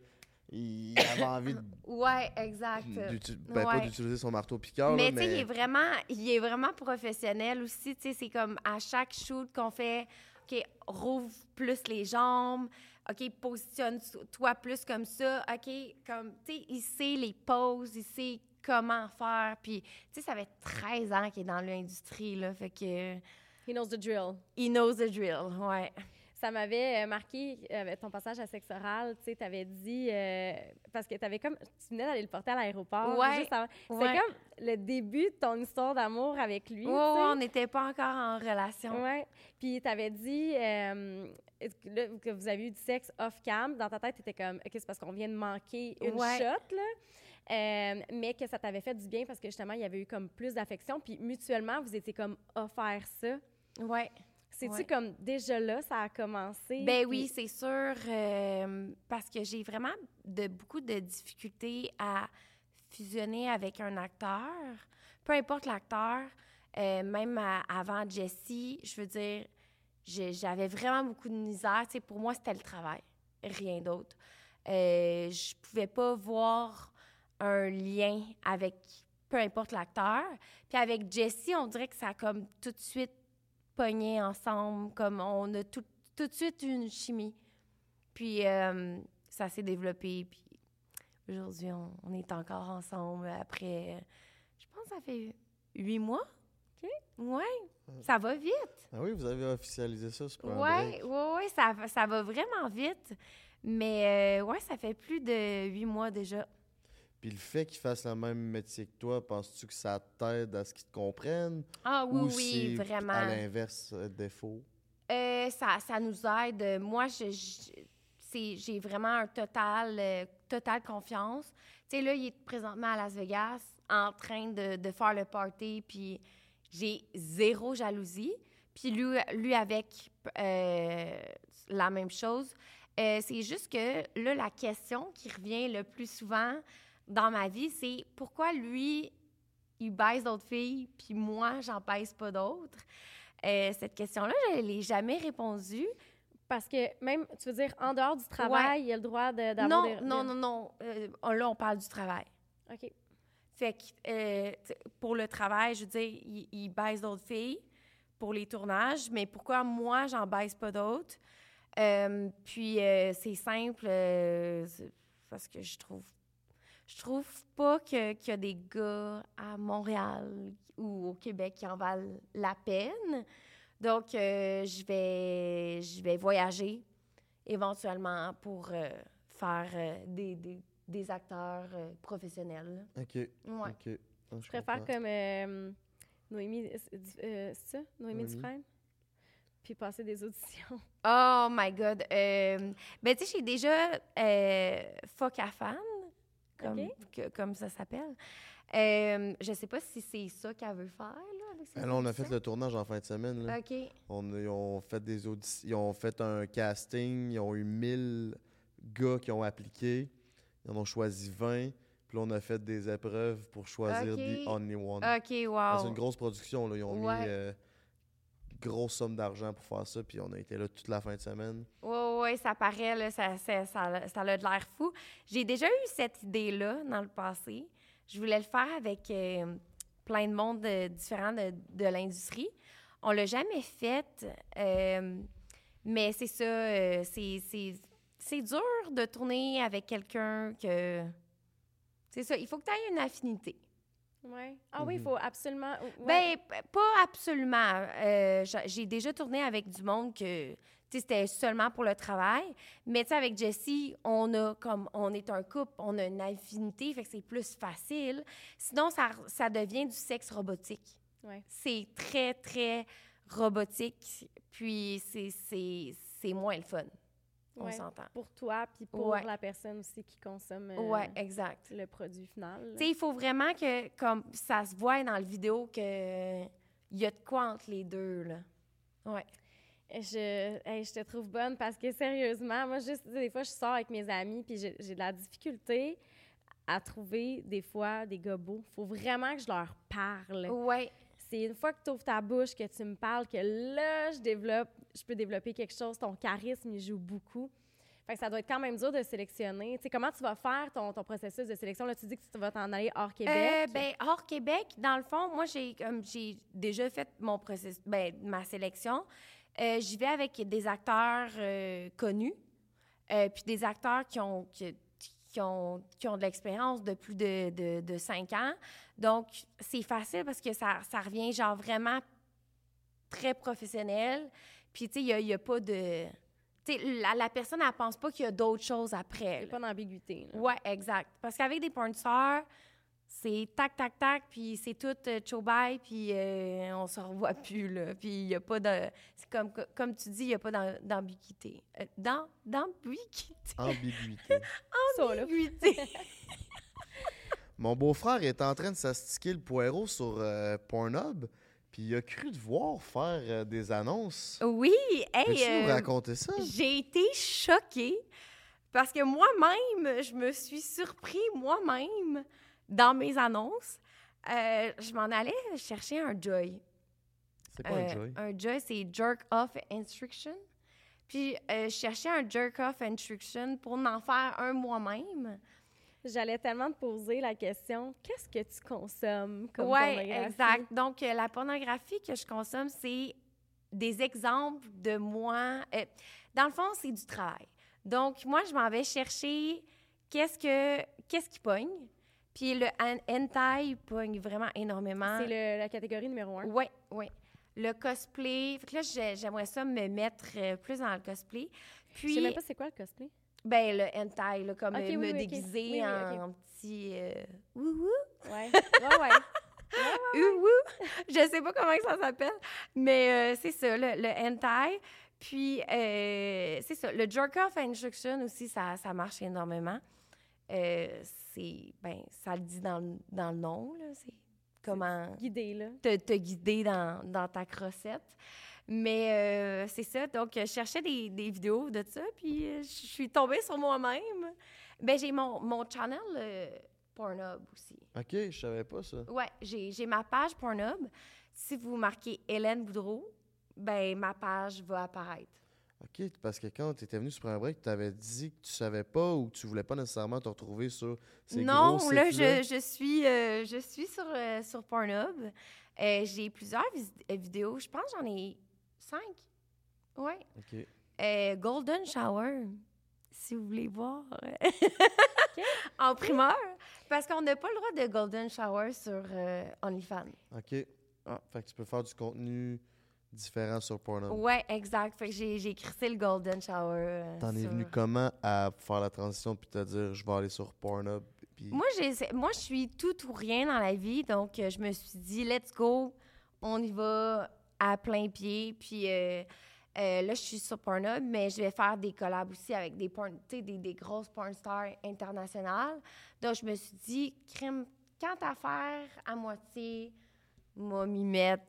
il avait envie de, [COUGHS] Ouais, exact. ben, pas d'utiliser son marteau piqueur, Mais tu sais, il est vraiment, il est vraiment professionnel aussi. Tu sais, c'est comme à chaque shoot qu'on fait, OK, rouvre plus les jambes, OK, positionne-toi plus comme ça, OK, comme, tu sais, il sait les poses, il sait comment faire. Puis, tu sais, ça fait 13 ans qu'il est dans l'industrie, là, fait que He knows the drill. he knows the drill, ouais. Ça m'avait euh, marqué euh, ton passage à sexe oral, tu sais, t'avais dit euh, parce que t'avais comme tu venais d'aller le porter à l'aéroport. Ouais, avant. Ouais. comme le début de ton histoire d'amour avec lui. Ouais, on n'était pas encore en relation. Ouais. Puis t'avais dit euh, que là, que vous avez eu du sexe off-cam. Dans ta tête, t'étais comme, OK, c'est parce qu'on vient de manquer une Ouais. shot, là. Euh, mais que ça t'avait fait du bien parce que justement, il y avait eu comme plus d'affection. Puis mutuellement, vous étiez comme offert ça. Ouais. C'est-tu Ouais. comme déjà là, ça a commencé? Ben puis- oui, c'est sûr, euh, parce que j'ai vraiment de, beaucoup de difficultés à fusionner avec un acteur. Peu importe l'acteur, euh, même à- avant Jessie, je veux dire, j'avais vraiment beaucoup de misère. Tu sais, pour moi, c'était le travail, rien d'autre. Euh, je pouvais pas voir un lien avec peu importe l'acteur. Puis avec Jessie, on dirait que ça a comme tout de suite pogné ensemble, comme on a tout, tout de suite eu une chimie. Puis euh, ça s'est développé, puis aujourd'hui, on, on est encore ensemble après, je pense que ça fait huit mois. OK. Ouais, ça va vite. Ah oui, vous avez officialisé ça, c'est pas ouais, ouais, ça, va- ça va vraiment vite. Mais euh, ouais, ça fait plus de huit mois déjà. Puis le fait qu'ils fassent le même métier que toi, penses-tu que ça t'aide à ce qu'ils te comprennent? Ah oui, ou oui, vraiment. à l'inverse, euh, défaut? Euh, ça, ça nous aide. Moi, je, j'ai vraiment un total, euh, total confiance. Tu sais, là, il est présentement à Las Vegas en train de, de faire le party, puis j'ai zéro jalousie. Puis lui, lui avec euh, la même chose. C'est juste que là, la question qui revient le plus souvent dans ma vie, c'est pourquoi lui, il baise d'autres filles, puis moi, j'en baise pas d'autres? Euh, cette question-là, je ne l'ai jamais répondue. Parce que même, tu veux dire, en dehors du travail, il y a le droit d'avoir Non, des... non, des- non, non. Euh, là, on parle du travail. OK. Fait que euh, pour le travail, je veux dire, il, il baise d'autres filles pour les tournages, mais pourquoi moi, j'en baise pas d'autres? Euh, puis euh, c'est simple, euh, parce que je trouve je trouve pas que- qu'il y a des gars à Montréal ou au Québec qui en valent la peine. Donc, euh, je vais je vais voyager éventuellement pour euh, faire euh, des, des- des acteurs euh, professionnels. OK. Ouais. OK. Ah, Je préfère comme euh, Noémie, c'est euh, c'est ça? Noémie Noémie. Dufresne? Puis passer des auditions. Oh my God. Euh, ben, tu sais, j'ai déjà euh, Fuck à fan, comme, que- comme ça s'appelle. Euh, je sais pas si c'est ça qu'elle veut faire, là, avec Ben là, on a fait le tournage en fin de semaine. Là. OK. On, a- ils ont fait des auditions, ils ont fait un casting, ils ont eu 1000 gars qui ont appliqué, ils en ont choisi 20, puis là, on a fait des épreuves pour choisir Ok. The Only One. OK, C'est wow. une grosse production, là. ils ont Ouais. mis euh, grosse somme d'argent pour faire ça, puis on a été là toute la fin de semaine. Oui, oui, ça paraît, là, ça, ça, ça, a- de l'air fou. J'ai déjà eu cette idée-là dans le passé. Je voulais le faire avec euh, plein de monde euh, différent de, de l'industrie. On l'a jamais fait, euh, mais c'est ça, euh, c'est dur de tourner avec quelqu'un que... C'est ça, il faut que tu aies une affinité. Ouais. Ah oui, il Mhm. faut absolument. ouais. Ben, pas absolument. Euh, j'a- j'ai déjà tourné avec du monde que, c'était seulement pour le travail. Mais, tu sais, avec Jessie, on a comme, on est un couple, on a une affinité, fait que c'est plus facile. Sinon, ça, ça devient du sexe robotique. Ouais. C'est très, très robotique, puis c'est moins le fun. On Ouais. s'entend. Pour toi, puis pour Ouais. la personne aussi qui consomme euh, Ouais, exact. le produit final. Tu sais, il faut vraiment que comme ça se voit dans la vidéo que il y a de quoi entre les deux là. Ouais. Je, hey, je te trouve bonne parce que sérieusement, moi, juste des fois, je sors avec mes amis puis j'ai de la difficulté à trouver des fois des beaux. faut vraiment que je leur parle. Ouais. C'est une fois que tu ouvres ta bouche, que tu me parles, que là, je développe, je peux développer quelque chose. Ton charisme, il joue beaucoup. Fait que ça doit être quand même dur de sélectionner. Tu sais, comment tu vas faire ton, ton processus de sélection? Là, tu dis que tu vas t'en aller hors Québec. Euh, ben, hors Québec, dans le fond, moi, j'ai comme j'ai déjà fait mon processus, ben, ma sélection. Euh, J'y vais avec des acteurs euh, connus, euh, puis des acteurs qui ont, qui, qui ont, qui ont de l'expérience de plus de, de, de cinq ans. Donc, c'est facile parce que ça, ça revient genre vraiment très professionnel. Puis, tu sais, il n'y a, il y a pas de... Tu sais, la, la personne, elle pense pas qu'il y a d'autres choses après. Il y a pas d'ambiguïté. Ouais, exact. Parce qu'avec des porn stars, c'est tac, tac, tac, puis c'est tout euh, show bye, puis euh, on se revoit plus, là. Puis il n'y a pas de... C'est comme, comme tu dis, il n'y a pas d'am- d'ambiguïté. Euh, d'am- D'ambiguïté. Ambiguïté. [LAUGHS] Ambiguïté. Mon beau-frère est en train de s'astiquer le poireau sur euh, Pornhub, puis il a cru devoir faire euh, des annonces. oui, hey, Peux-tu nous euh, raconter ça? j'ai été choquée parce que moi-même, je me suis surpris moi-même dans mes annonces. Euh, je m'en allais chercher un Joy. C'est quoi un joy? Un joy, c'est jerk off instruction. Puis je cherchais un jerk off instruction pour en faire un moi-même. J'allais tellement te poser la question qu'est-ce que tu consommes comme Ouais, pornographie? exact. Donc euh, la pornographie que je consomme, c'est des exemples de moi. euh, dans le fond, c'est du travail. Donc moi, je m'en vais chercher qu'est-ce que qu'est-ce qui pogne. Puis le hen- hentai pogne vraiment énormément. C'est la catégorie numéro un. Oui, oui. Le cosplay. Fait que là, j'ai- j'aimerais ça me mettre euh, plus dans le cosplay. Je Puis, sais même pas c'est quoi le cosplay. Ben, le hentai, là, comme euh, oui, me oui, déguiser oui, en petit euh, wouhou, [LAUGHS] Ouais. ouais, ouais. wouhou. Je sais pas comment ça s'appelle, mais euh, c'est ça, le, le hentai. Puis, euh, c'est ça. Le jerk-off instruction aussi, ça, ça marche énormément. C'est, ben, ça le dit dans, le- dans le nom, là. C'est comment Guidé, là. te, te guider dans, dans ta crossette. Mais euh, c'est ça. Donc, je cherchais des, des vidéos de ça, puis euh, je suis tombée sur moi-même. Ben, j'ai mon, mon channel euh, Pornhub aussi. Ok, je savais pas ça. Ouais, j'ai j'ai ma page Pornhub. Si vous marquez Hélène Boudreau, ben ma page va apparaître. Ok, parce que quand tu étais venu sur un break, tu avais dit que tu savais pas ou que tu voulais pas nécessairement te retrouver sur ces non, gros là, je, je suis, je suis sur, sur Pornhub. J'ai plusieurs vis- vidéos. Je pense que j'en ai cinq. Ouais. Ok. Euh, Golden Shower, si vous voulez voir. [LAUGHS] en primeur. Parce qu'on n'a pas le droit de Golden Shower sur euh, OnlyFans. OK. Ah, fait que tu peux faire du contenu différent sur Pornhub. Ouais, exact. Fait que j'ai, j'ai crissé le Golden Shower. euh, T'en es venu comment à faire la transition puis te dire je vais aller sur Pornhub puis Moi, j'ai, moi, je suis tout ou rien dans la vie. Donc, euh, je me suis dit, let's go, on y va à plein pied. Puis euh, euh, là, je suis sur Pornhub, mais je vais faire des collabs aussi avec des, porn, tu sais, des, des grosses porn stars internationales. Donc, je me suis dit, crime, quand à faire à moitié, moi, m'y mettre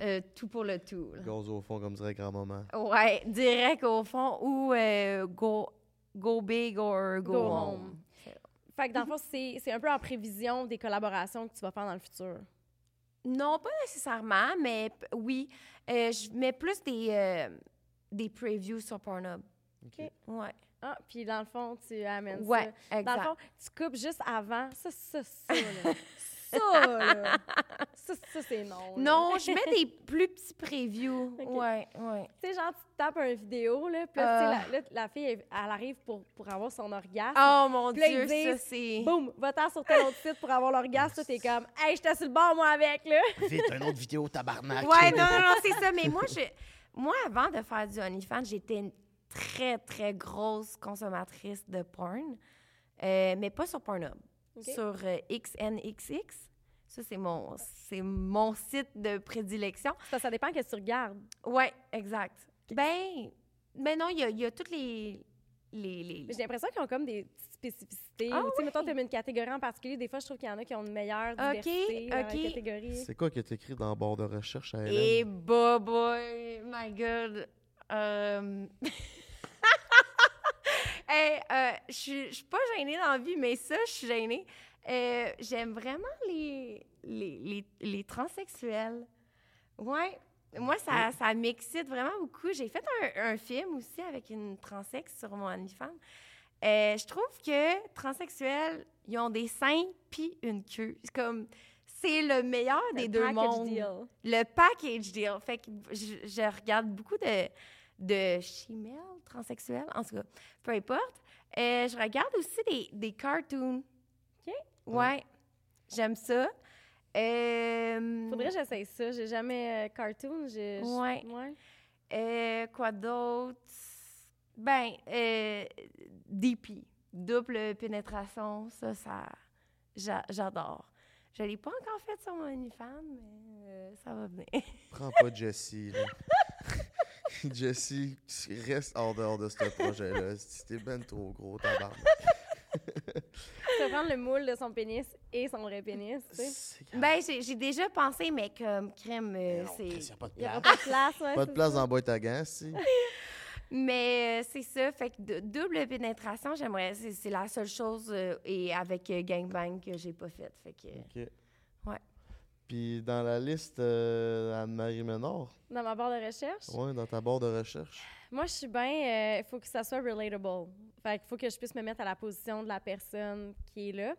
euh, tout pour le tout. là. au fond comme dirait grand-maman. Ouais, direct au fond ou euh, go, go big or go, Go home. home. Fait que dans le fond, c'est un peu en prévision des collaborations que tu vas faire dans le futur. Non, pas nécessairement, mais oui. Euh, je mets plus des, euh, des previews sur Pornhub. OK. Ouais. Ah, puis dans le fond, tu amènes Ouais, ça. Dans le exact. fond, tu coupes juste avant. Ça, ça, ça, là. [LAUGHS] ça, là. Ça, ça, c'est non. là. Non, je mets des plus petits previews. [LAUGHS] Ok. Ouais, ouais. Tu sais, genre, tu tapes une vidéo, là, puis là, Ah. la, là, la fille, elle, elle arrive pour, pour avoir son orgasme. Oh mon Dieu, ça c'est. Boum, va-t'en sur tel autre site pour avoir l'orgasme. Toi, t'es comme, hey, j'étais sur le bord, moi, avec, là. [LAUGHS] Vite, une autre vidéo tabarnak. Ouais, [LAUGHS] non, non, non, c'est ça. Mais moi, je, moi, avant de faire du OnlyFans, j'étais une très, très grosse consommatrice de porn, euh, mais pas sur Pornhub. Sur euh, XNXX. Ça, c'est mon, c'est mon site de prédilection. Ça, ça dépend qu'est-ce que tu regardes. Ouais, exact. Ben, ben non, il y a, il y a toutes les. les, les- j'ai l'impression qu'ils ont comme des spécificités. Ah Ou, tu sais, mettons, oui? tu une catégorie en particulier. Des fois, je trouve qu'il y en a qui ont une meilleure OK, diversité dans OK. la catégorie. C'est quoi qui est écrit dans le bord de recherche à Hélène? Et bah, boy, my God. Euh... [LAUGHS] hey, euh, je suis- pas gênée dans la vie, mais ça, je suis gênée. Euh, J'aime vraiment les, les, les, les transsexuels. Ouais. Moi, ça, ça m'excite vraiment beaucoup. J'ai fait un, un film aussi avec une transex sur mon OnlyFans. Euh, je trouve que transsexuels, ils ont des seins puis une queue. C'est comme, c'est le meilleur des deux mondes. deal. Le package deal. Fait que je, je regarde beaucoup de, de chimelles transsexuels, en tout cas, peu importe. Euh, je regarde aussi des, des cartoons. OK. Ouais, j'aime ça. Euh, Faudrait que j'essaye ça. J'ai jamais euh, cartoon. j'ai- j'- Ouais. ouais. euh, quoi d'autre? Ben, euh, DP, double pénétration, ça, ça, j'a- j'adore. Je l'ai pas encore fait sur mon OnlyFans, mais euh, ça va venir. Prends pas Jessie, là. [LAUGHS] [LAUGHS] Jessie, reste en dehors de ce projet-là. C'était ben trop gros, tabarnak. [LAUGHS] Tu vas prendre le moule de son pénis et son vrai pénis, tu sais. Ben, j'ai déjà pensé, mais comme crème, euh, c'est. Chris, y a pas de Il n'y place. pas de place, ouais. Pas de place dans la boîte à gants, si. [LAUGHS] Mais euh, c'est ça, fait que de- double pénétration, j'aimerais. C'est la seule chose, euh, et avec euh, Gangbang que j'ai pas faite. Fait que. OK. Puis dans la liste euh, Anne-Marie Ménard, Dans ma barre de recherche, ouais, dans ta barre de recherche. moi, je suis bien. Il faut que ça soit relatable. Fait qu'il faut que je puisse me mettre à la position de la personne qui est là.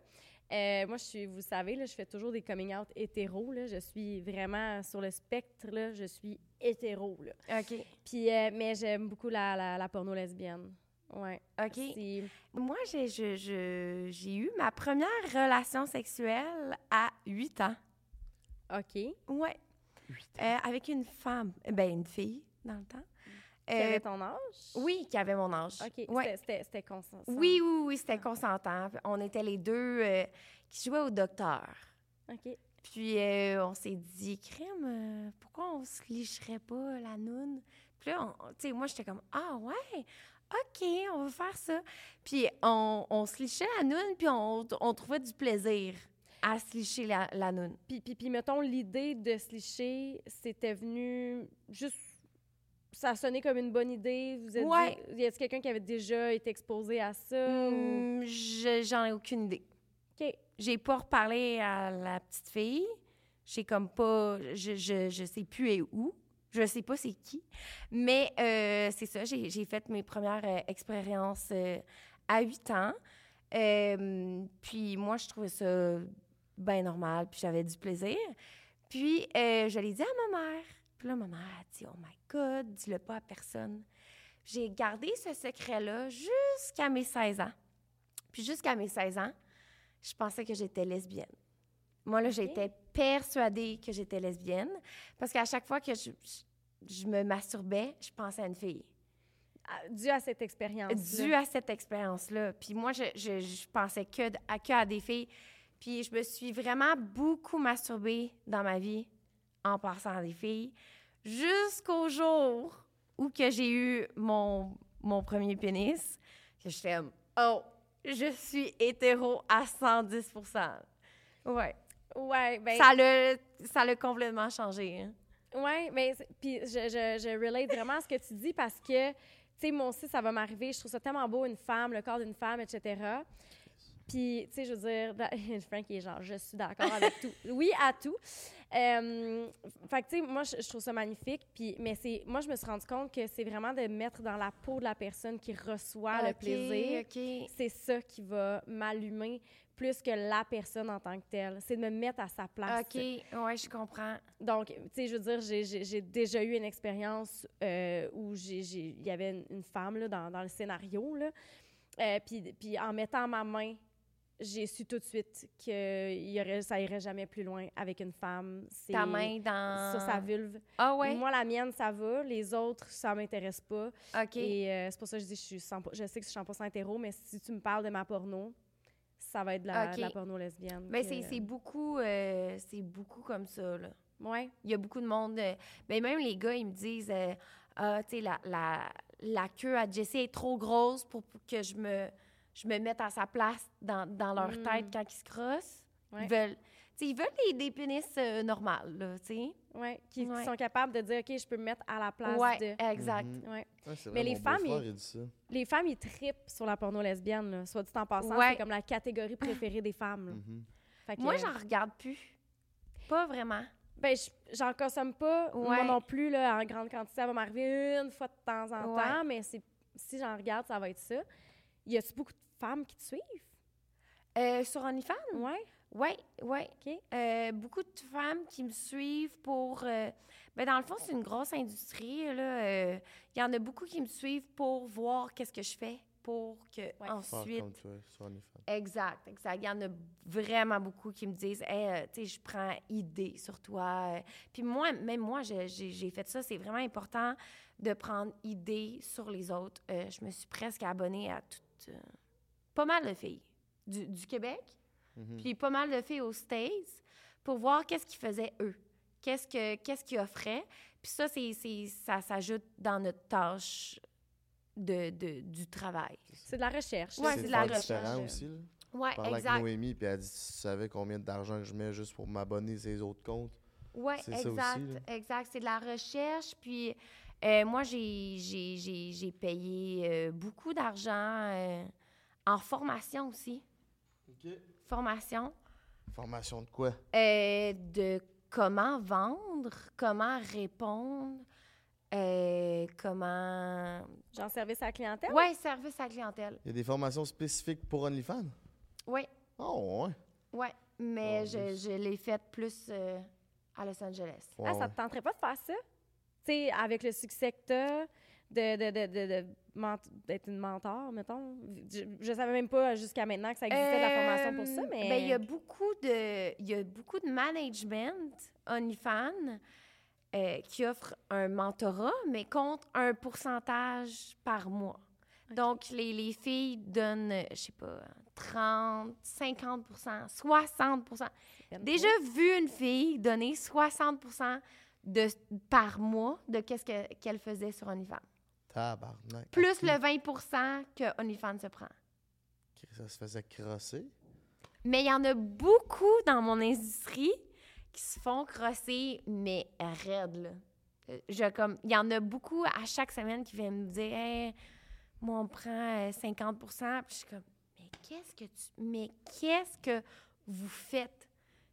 Euh, moi, je suis, vous savez, là, je fais toujours des coming out hétéro. Là. Je suis vraiment sur le spectre. Là, je suis hétéro. Là. OK. Puis, euh, mais j'aime beaucoup la, la, la porno lesbienne. Ouais. OK. Moi, j'ai je- je- j'ai eu ma première relation sexuelle à 8 ans. OK. Ouais. Euh, avec une femme. Ben, une fille, dans le temps. Qui Euh, avait ton âge? oui, qui avait mon âge. OK. Ouais. C'était- C'était c'était consent. Oui, oui, oui, c'était consentant. On était les deux euh, qui jouaient au docteur. OK. Puis euh, on s'est dit, crème, euh, pourquoi on se licherait pas la noune? Puis là, on- tu sais, moi, j'étais comme, ah ouais, OK, on va faire ça. Puis on, on se lichait la noune, puis on, on trouvait du plaisir à se licher la, la noune. Puis, puis, puis, mettons, l'idée de se licher, c'était venu juste. Ça sonné comme une bonne idée. Vous êtes Ouais. dit- y a quelqu'un qui avait déjà été exposé à ça? ou- Hum, je- J'en ai aucune idée. OK. J'ai pas reparlé à la petite fille. J'ai comme pas. Je, je, je sais plus et où. Je sais pas c'est qui. Mais euh, c'est ça, j'ai j'ai fait mes premières euh, expériences euh, à 8 ans. Euh, puis moi, je trouvais ça bien normal, puis j'avais du plaisir. Puis euh, je l'ai dit à ma mère. Puis là, ma mère a dit Oh my God, dis-le pas à personne. J'ai gardé ce secret-là jusqu'à mes 16 ans. Puis jusqu'à mes 16 ans, je pensais que j'étais lesbienne. Moi, là, j'étais persuadée que j'étais lesbienne parce qu'à chaque fois que je, je- je me masturbais, je pensais à une fille. À- Dû à cette expérience. Dû à cette expérience-là. Puis moi, je, je, je pensais que à, que à des filles. Puis je me suis vraiment beaucoup masturbée dans ma vie en passant à des filles jusqu'au jour où que j'ai eu mon, mon premier pénis, que comme, oh, je suis hétéro à 110 Ouais. Ouais, ben. Ça l'a ça l'a complètement changé. hein. Ouais, mais c'est- puis je, je, je relate vraiment à ce que tu dis parce que, tu sais, moi aussi, ça va m'arriver. Je trouve ça tellement beau, une femme, le corps d'une femme, etc. Puis, tu sais, je veux dire, da- [LAUGHS] Frank il est genre, je suis d'accord avec tout. Oui, à tout. Euh, fait que, tu sais, moi, je, je trouve ça magnifique. Puis, mais c'est, moi, je me suis rendu compte que c'est vraiment de mettre dans la peau de la personne qui reçoit le plaisir. OK. C'est ça qui va m'allumer plus que la personne en tant que telle. C'est de me mettre à sa place. OK, ouais, je comprends. Donc, tu sais, je veux dire, j'ai- déjà eu une expérience euh, où il y avait une, une femme là, dans, dans le scénario. Là. Euh, puis en mettant ma main, j'ai su tout de suite que y aurait, ça irait jamais plus loin avec une femme. Ta main dans... Sur sa vulve. Ah ouais? Moi, la mienne, ça va. Les autres, ça m'intéresse pas. OK. Et euh, c'est pour ça que je dis, je, suis 100 je sais que je suis 100% hétéro, mais si tu me parles de ma porno, ça va être de la, de la porno lesbienne. Ben, que- c'est beaucoup, euh, c'est beaucoup comme ça, là. Ouais. Il y a beaucoup de monde. euh, ben, même les gars, ils me disent euh, Ah, tu sais, la, la, la queue à Jessie est trop grosse pour que je me, je me mette à sa place dans, dans leur Mm. tête quand ils se crossent. Ouais. Ils veulent, tu sais, ils veulent des, des pénis euh, normales, là, tu sais. Qui, Ouais. sont capables de dire, OK, je peux me mettre à la place Ouais, de. exact. Mhm. Ouais. Ouais, c'est Mais les femmes, ils- il. Les femmes, ils tripent sur la porno lesbienne, là. soit dit en passant. Ouais. C'est comme la catégorie préférée des femmes. Fait que, Moi, j'en regarde plus. Pas vraiment. ben, je- j'en consomme pas, moi non plus, là, en grande quantité. Ça va m'arriver une fois de temps en Ouais. temps, mais c'est- si j'en regarde, ça va être ça. Y a-tu beaucoup de femmes qui te suivent? Euh, sur OnlyFans? Ouais. Oui, oui. OK. Euh, beaucoup de femmes qui me suivent pour. euh, ben dans le fond, c'est une grosse industrie. là. Euh, Il y en a beaucoup qui me suivent pour voir qu'est-ce que je fais pour que Ouais. Ensuite. comme toi sur OnlyFans. Exact, exact. Il y en a vraiment beaucoup qui me disent Hey, euh, tu sais, je prends idée sur toi. Puis moi, même moi, j'ai fait ça. C'est vraiment important de prendre idée sur les autres. Euh, je me suis presque abonnée à toutes. Pas mal de filles du, du Québec, Mhm. puis pas mal de filles aux States pour voir qu'est-ce qu'ils faisaient eux. Qu'est-ce que qu'est-ce qu'ils offraient. Puis ça, c'est, c'est- ça s'ajoute dans notre tâche de, de- du travail. C'est de la recherche. Ouais, là. c'est de de la recherche. aussi. Là. Oui, Je parlais avec exact. Noémie, puis elle dit Tu savais combien d'argent que je mets juste pour m'abonner à ces autres comptes? Oui, ça exact. aussi, exact. C'est de la recherche. Puis euh, moi, j'ai, j'ai, j'ai, j'ai payé euh, beaucoup d'argent euh, en formation aussi. Formation. Formation de quoi? Euh, de comment vendre, comment répondre, euh, comment... Genre service à la clientèle? Ouais, service à la clientèle. Il y a des formations spécifiques pour OnlyFans? Oui, Oh, ouais. ouais. Mais Oh, je, oui. je l'ai faite plus euh, à Los Angeles. Ouais, Ah, ça ouais. te tenterait pas de faire ça? Tu sais, avec le succès que t'as, de, de, de, de, de ment- d'être une mentor, mettons. Je, je savais même pas jusqu'à maintenant que ça existait de la formation pour ça, Euh, mais... ben, il y a beaucoup de, il y a beaucoup de management OnlyFans euh, qui offrent un mentorat, mais contre un pourcentage par mois. Donc, les, les filles donnent, euh, je sais pas, 30, 50% 60% Ben Déjà vu une fille donner 60 de, par mois de qu'est-ce que- qu'elle faisait sur OnlyFans. Tabarnak. Plus le 20% que OnlyFans se prend. Ça se faisait crosser. Mais il y en a beaucoup dans mon industrie qui se font crosser, mais raides, là. Euh, Je, comme, il y en a beaucoup à chaque semaine qui viennent me dire Hey, moi, on prend euh, 50 Puis je suis comme Mais qu'est-ce que tu. Mais qu'est-ce que vous faites?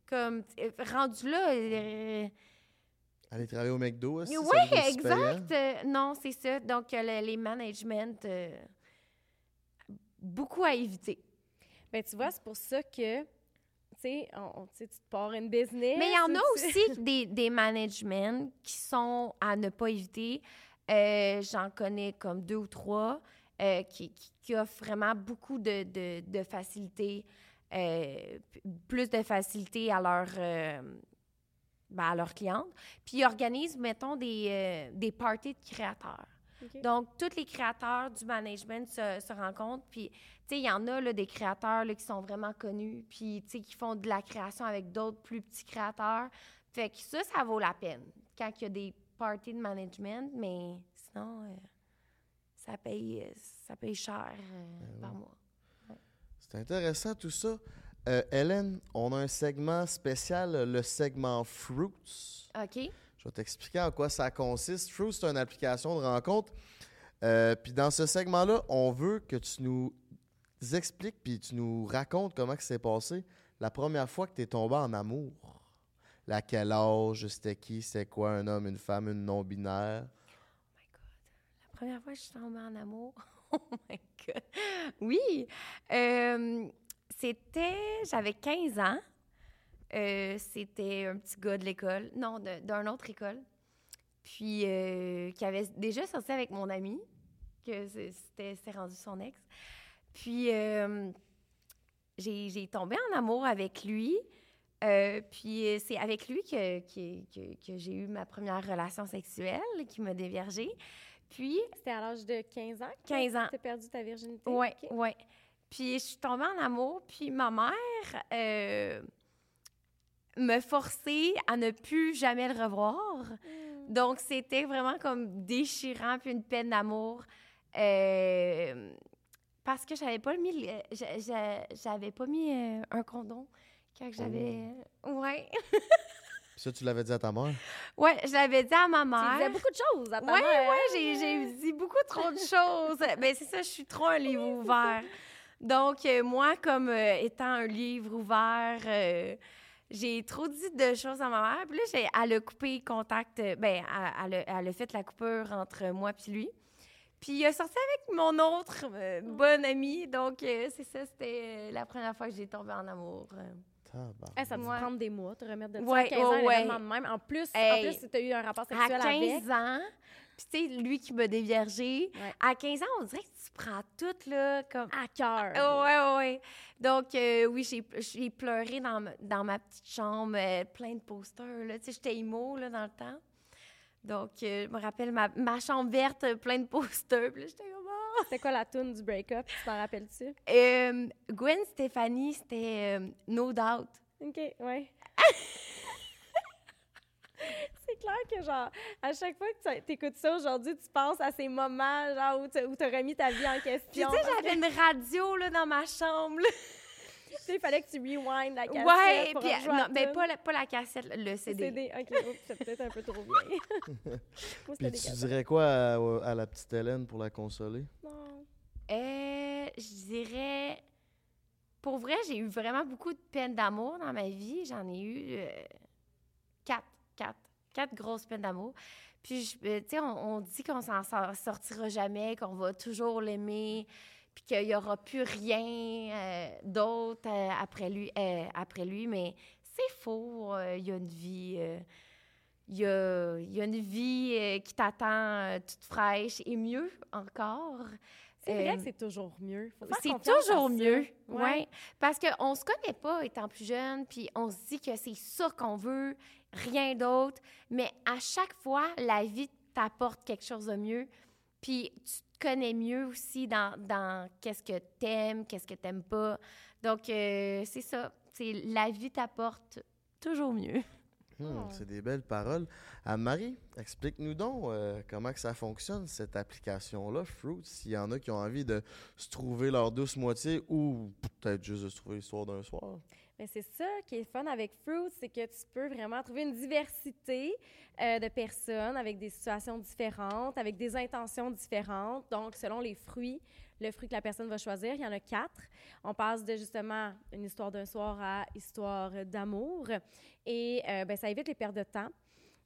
Comme, euh, rendu là. euh, Aller travailler au McDo, aussi. oui, ça doit être aussi exact. Euh, non, c'est ça. Donc, euh, le- les managements, euh, beaucoup à éviter. Ben, tu vois, c'est pour ça que, tu sais, tu te pars une business. Mais il y en a aussi [LAUGHS] des, des managements qui sont à ne pas éviter. Euh, J'en connais comme deux ou trois euh, qui, qui- qui offrent vraiment beaucoup de, de, de facilité, euh, plus de facilité à leurs euh, ben, à leurs clientes. Puis ils organisent, mettons, des, euh, des parties de créateurs. Donc, tous les créateurs du management se, se rencontrent. Puis, tu sais, il y en a là, des créateurs là, qui sont vraiment connus, puis, tu sais, qui font de la création avec d'autres plus petits créateurs. Fait que ça, ça vaut la peine quand il y a des parties de management, mais sinon, euh, ça, paye, euh, ça paye cher euh, Ben par oui. mois. C'est intéressant tout ça. Euh, Hélène, on a un segment spécial, le segment Fruits. OK? Je vais t'expliquer en quoi ça consiste. Fruits, c'est une application de rencontre. Euh, puis dans ce segment-là, on veut que tu nous expliques puis tu nous racontes comment que c'est passé la première fois que tu es tombé en amour. À quel âge, c'était qui, c'était quoi, un homme, une femme, une non-binaire? Oh my God. La première fois que je suis tombée en amour. [LAUGHS] Oh my God. Oui. Euh, c'était. J'avais 15 ans. Euh, c'était un petit gars de l'école. Non, d'une autre école. Puis, euh, qui avait déjà sorti avec mon ami, que c'était rendu son ex. Puis, euh, j'ai tombé en amour avec lui. Euh, puis c'est avec lui que, que, que- que j'ai eu ma première relation sexuelle, qui m'a déviergée. Puis, C'était à l'âge de 15 ans que 15 ans. tu as perdu ta virginité? ouais, Ok. ouais. Puis je suis tombée en amour, puis ma mère euh, me forçait à ne plus jamais le revoir. Hmm. Donc c'était vraiment comme déchirant, puis une peine d'amour. Euh, parce que j'avais pas mis, j'avais pas mis euh, un condom quand j'avais. Ouais. Puis ça, tu l'avais dit à ta mère? Ouais, je l'avais dit à ma Tu mère. disais beaucoup de choses à ta Ouais, mère. ouais, j'ai, j'ai dit beaucoup trop de choses. Ben, c'est ça, je suis trop un livre ouvert. Donc, euh, moi, comme euh, étant un livre ouvert, euh, j'ai trop dit de choses à ma mère. Puis là, j'ai, elle a coupé contact. euh, Ben, elle, elle a, elle a fait la coupure entre moi et lui. Puis il a sorti avec mon autre euh, bonne amie. Donc, euh, c'est ça, c'était euh, la première fois que j'ai tombé en amour. ça te Ouais. prendre des mois, te remettre de ça Ouais, à 15 ans, ouais, de même. En plus, Hey. en plus tu as eu un rapport À sexuel avec. 15 ans, puis tu sais, lui qui m'a déviergé, Ouais. à 15 ans, on dirait que tu prends tout, là, comme... À cœur. Oh, ouais, ouais. Donc, euh, oui, j'ai, pleuré dans, ma- dans ma petite chambre, euh, plein de posters, là. Tu sais, j'étais emo, là, dans le temps. Donc, euh, je me rappelle ma, ma chambre verte, plein de posters. Puis là, j'étais comme... Ah! C'était quoi la tune du break-up? Tu t'en rappelles-tu? Gwen Stefani, c'était No Doubt. OK, ouais. [LAUGHS] C'est clair que, genre, à chaque fois que tu écoutes ça aujourd'hui, tu penses à ces moments, genre, où tu as remis ta vie en Puis, question. tu sais, j'avais une radio, là, dans ma chambre, là. Tu sais, il fallait que tu rewind la cassette Ouais, pour puis... rejouer à Non, mais pas la, pas la cassette, le CD. CD. OK, c'est peut-être un peu trop. Moi, c'était [LAUGHS] Puis tu cassettes. dirais quoi à, à la petite Hélène pour la consoler? Non. Euh, je dirais. Pour vrai, j'ai eu vraiment beaucoup de peine d'amour dans ma vie. J'en ai eu. euh, quatre, quatre, quatre grosses peines d'amour. Puis, euh, tu sais, on, on dit qu'on s'en sor- sortira jamais, qu'on va toujours l'aimer, puis qu'il n'y aura plus rien euh, d'autre euh, après, lui, euh, après lui. Mais c'est faux. Il y a une vie. il y a, il y a une vie qui t'attend toute fraîche et mieux encore. C'est vrai Euh, que c'est toujours mieux. C'est toujours mieux. Ouais. Ouais. Parce qu'on se connaît pas étant plus jeune, puis on se dit que c'est ça qu'on veut, rien d'autre. Mais à chaque fois, la vie t'apporte quelque chose de mieux. Puis tu te connais mieux aussi dans, qu'est-ce que t'aimes, qu'est-ce que t'aimes pas. Donc, euh, c'est ça. C'est la vie t'apporte toujours mieux. [LAUGHS] Hmm. C'est des belles paroles. Anne-Marie, explique-nous donc euh, comment que ça fonctionne, cette application-là, Fruit, s'il y en a qui ont envie de se trouver leur douce moitié ou peut-être juste de se trouver l'histoire d'un soir. Mais c'est ça qui est fun avec Fruit, c'est que tu peux vraiment trouver une diversité euh, de personnes avec des situations différentes, avec des intentions différentes. Donc, selon les fruits, le fruit que la personne va choisir, il y en a quatre. On passe de justement une histoire d'un soir à histoire d'amour. Et euh, ben, ça évite les pertes de temps.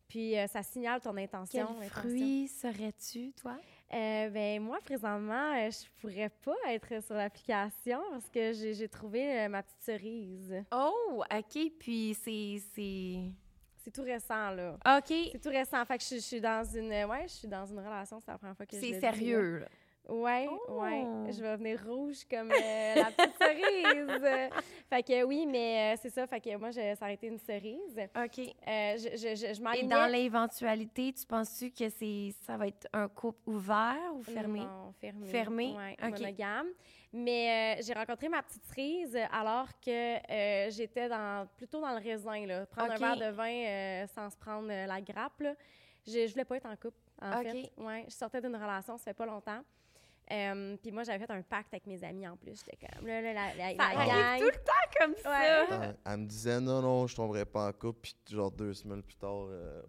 Puis, euh, ça signale ton Quel intention. l'intention. fruit serais-tu, toi? Euh, ben, moi, présentement, euh, je pourrais pas être sur l'application parce que j'ai trouvé euh, ma petite cerise. Oh, OK. Puis c'est... c'est... C'est tout récent, là. OK. C'est tout récent. Fait que je, je suis dans une, ouais, je suis dans une relation. C'est la première fois que je C'est sérieux, là. Ouais, Oh. ouais. Je vais venir rouge comme euh, la petite [LAUGHS] cerise. fait que oui, mais euh, c'est ça. Fait que moi, je, ça aurait été une cerise. OK. Euh, je je, je, Et dans l'éventualité, tu penses-tu que c'est ça va être un couple ouvert ou fermé? Non, fermé. Fermé? Ouais, OK. monogame. Mais euh, j'ai rencontré ma petite cerise alors que j'étais dans, plutôt dans le raisin. Là. Prendre un verre de vin sans se prendre la grappe. Là. Je, je voulais pas être en couple, en fait. Ouais, je sortais d'une relation, ça fait pas longtemps. Euh, puis moi, j'avais fait un pacte avec mes amis en plus. J'étais comme, là, là, la, la, la arrive gang. tout le temps comme ça. Ouais. Elle, elle me disait non, non, je tomberai pas en couple, puis genre deux semaines plus tard, euh,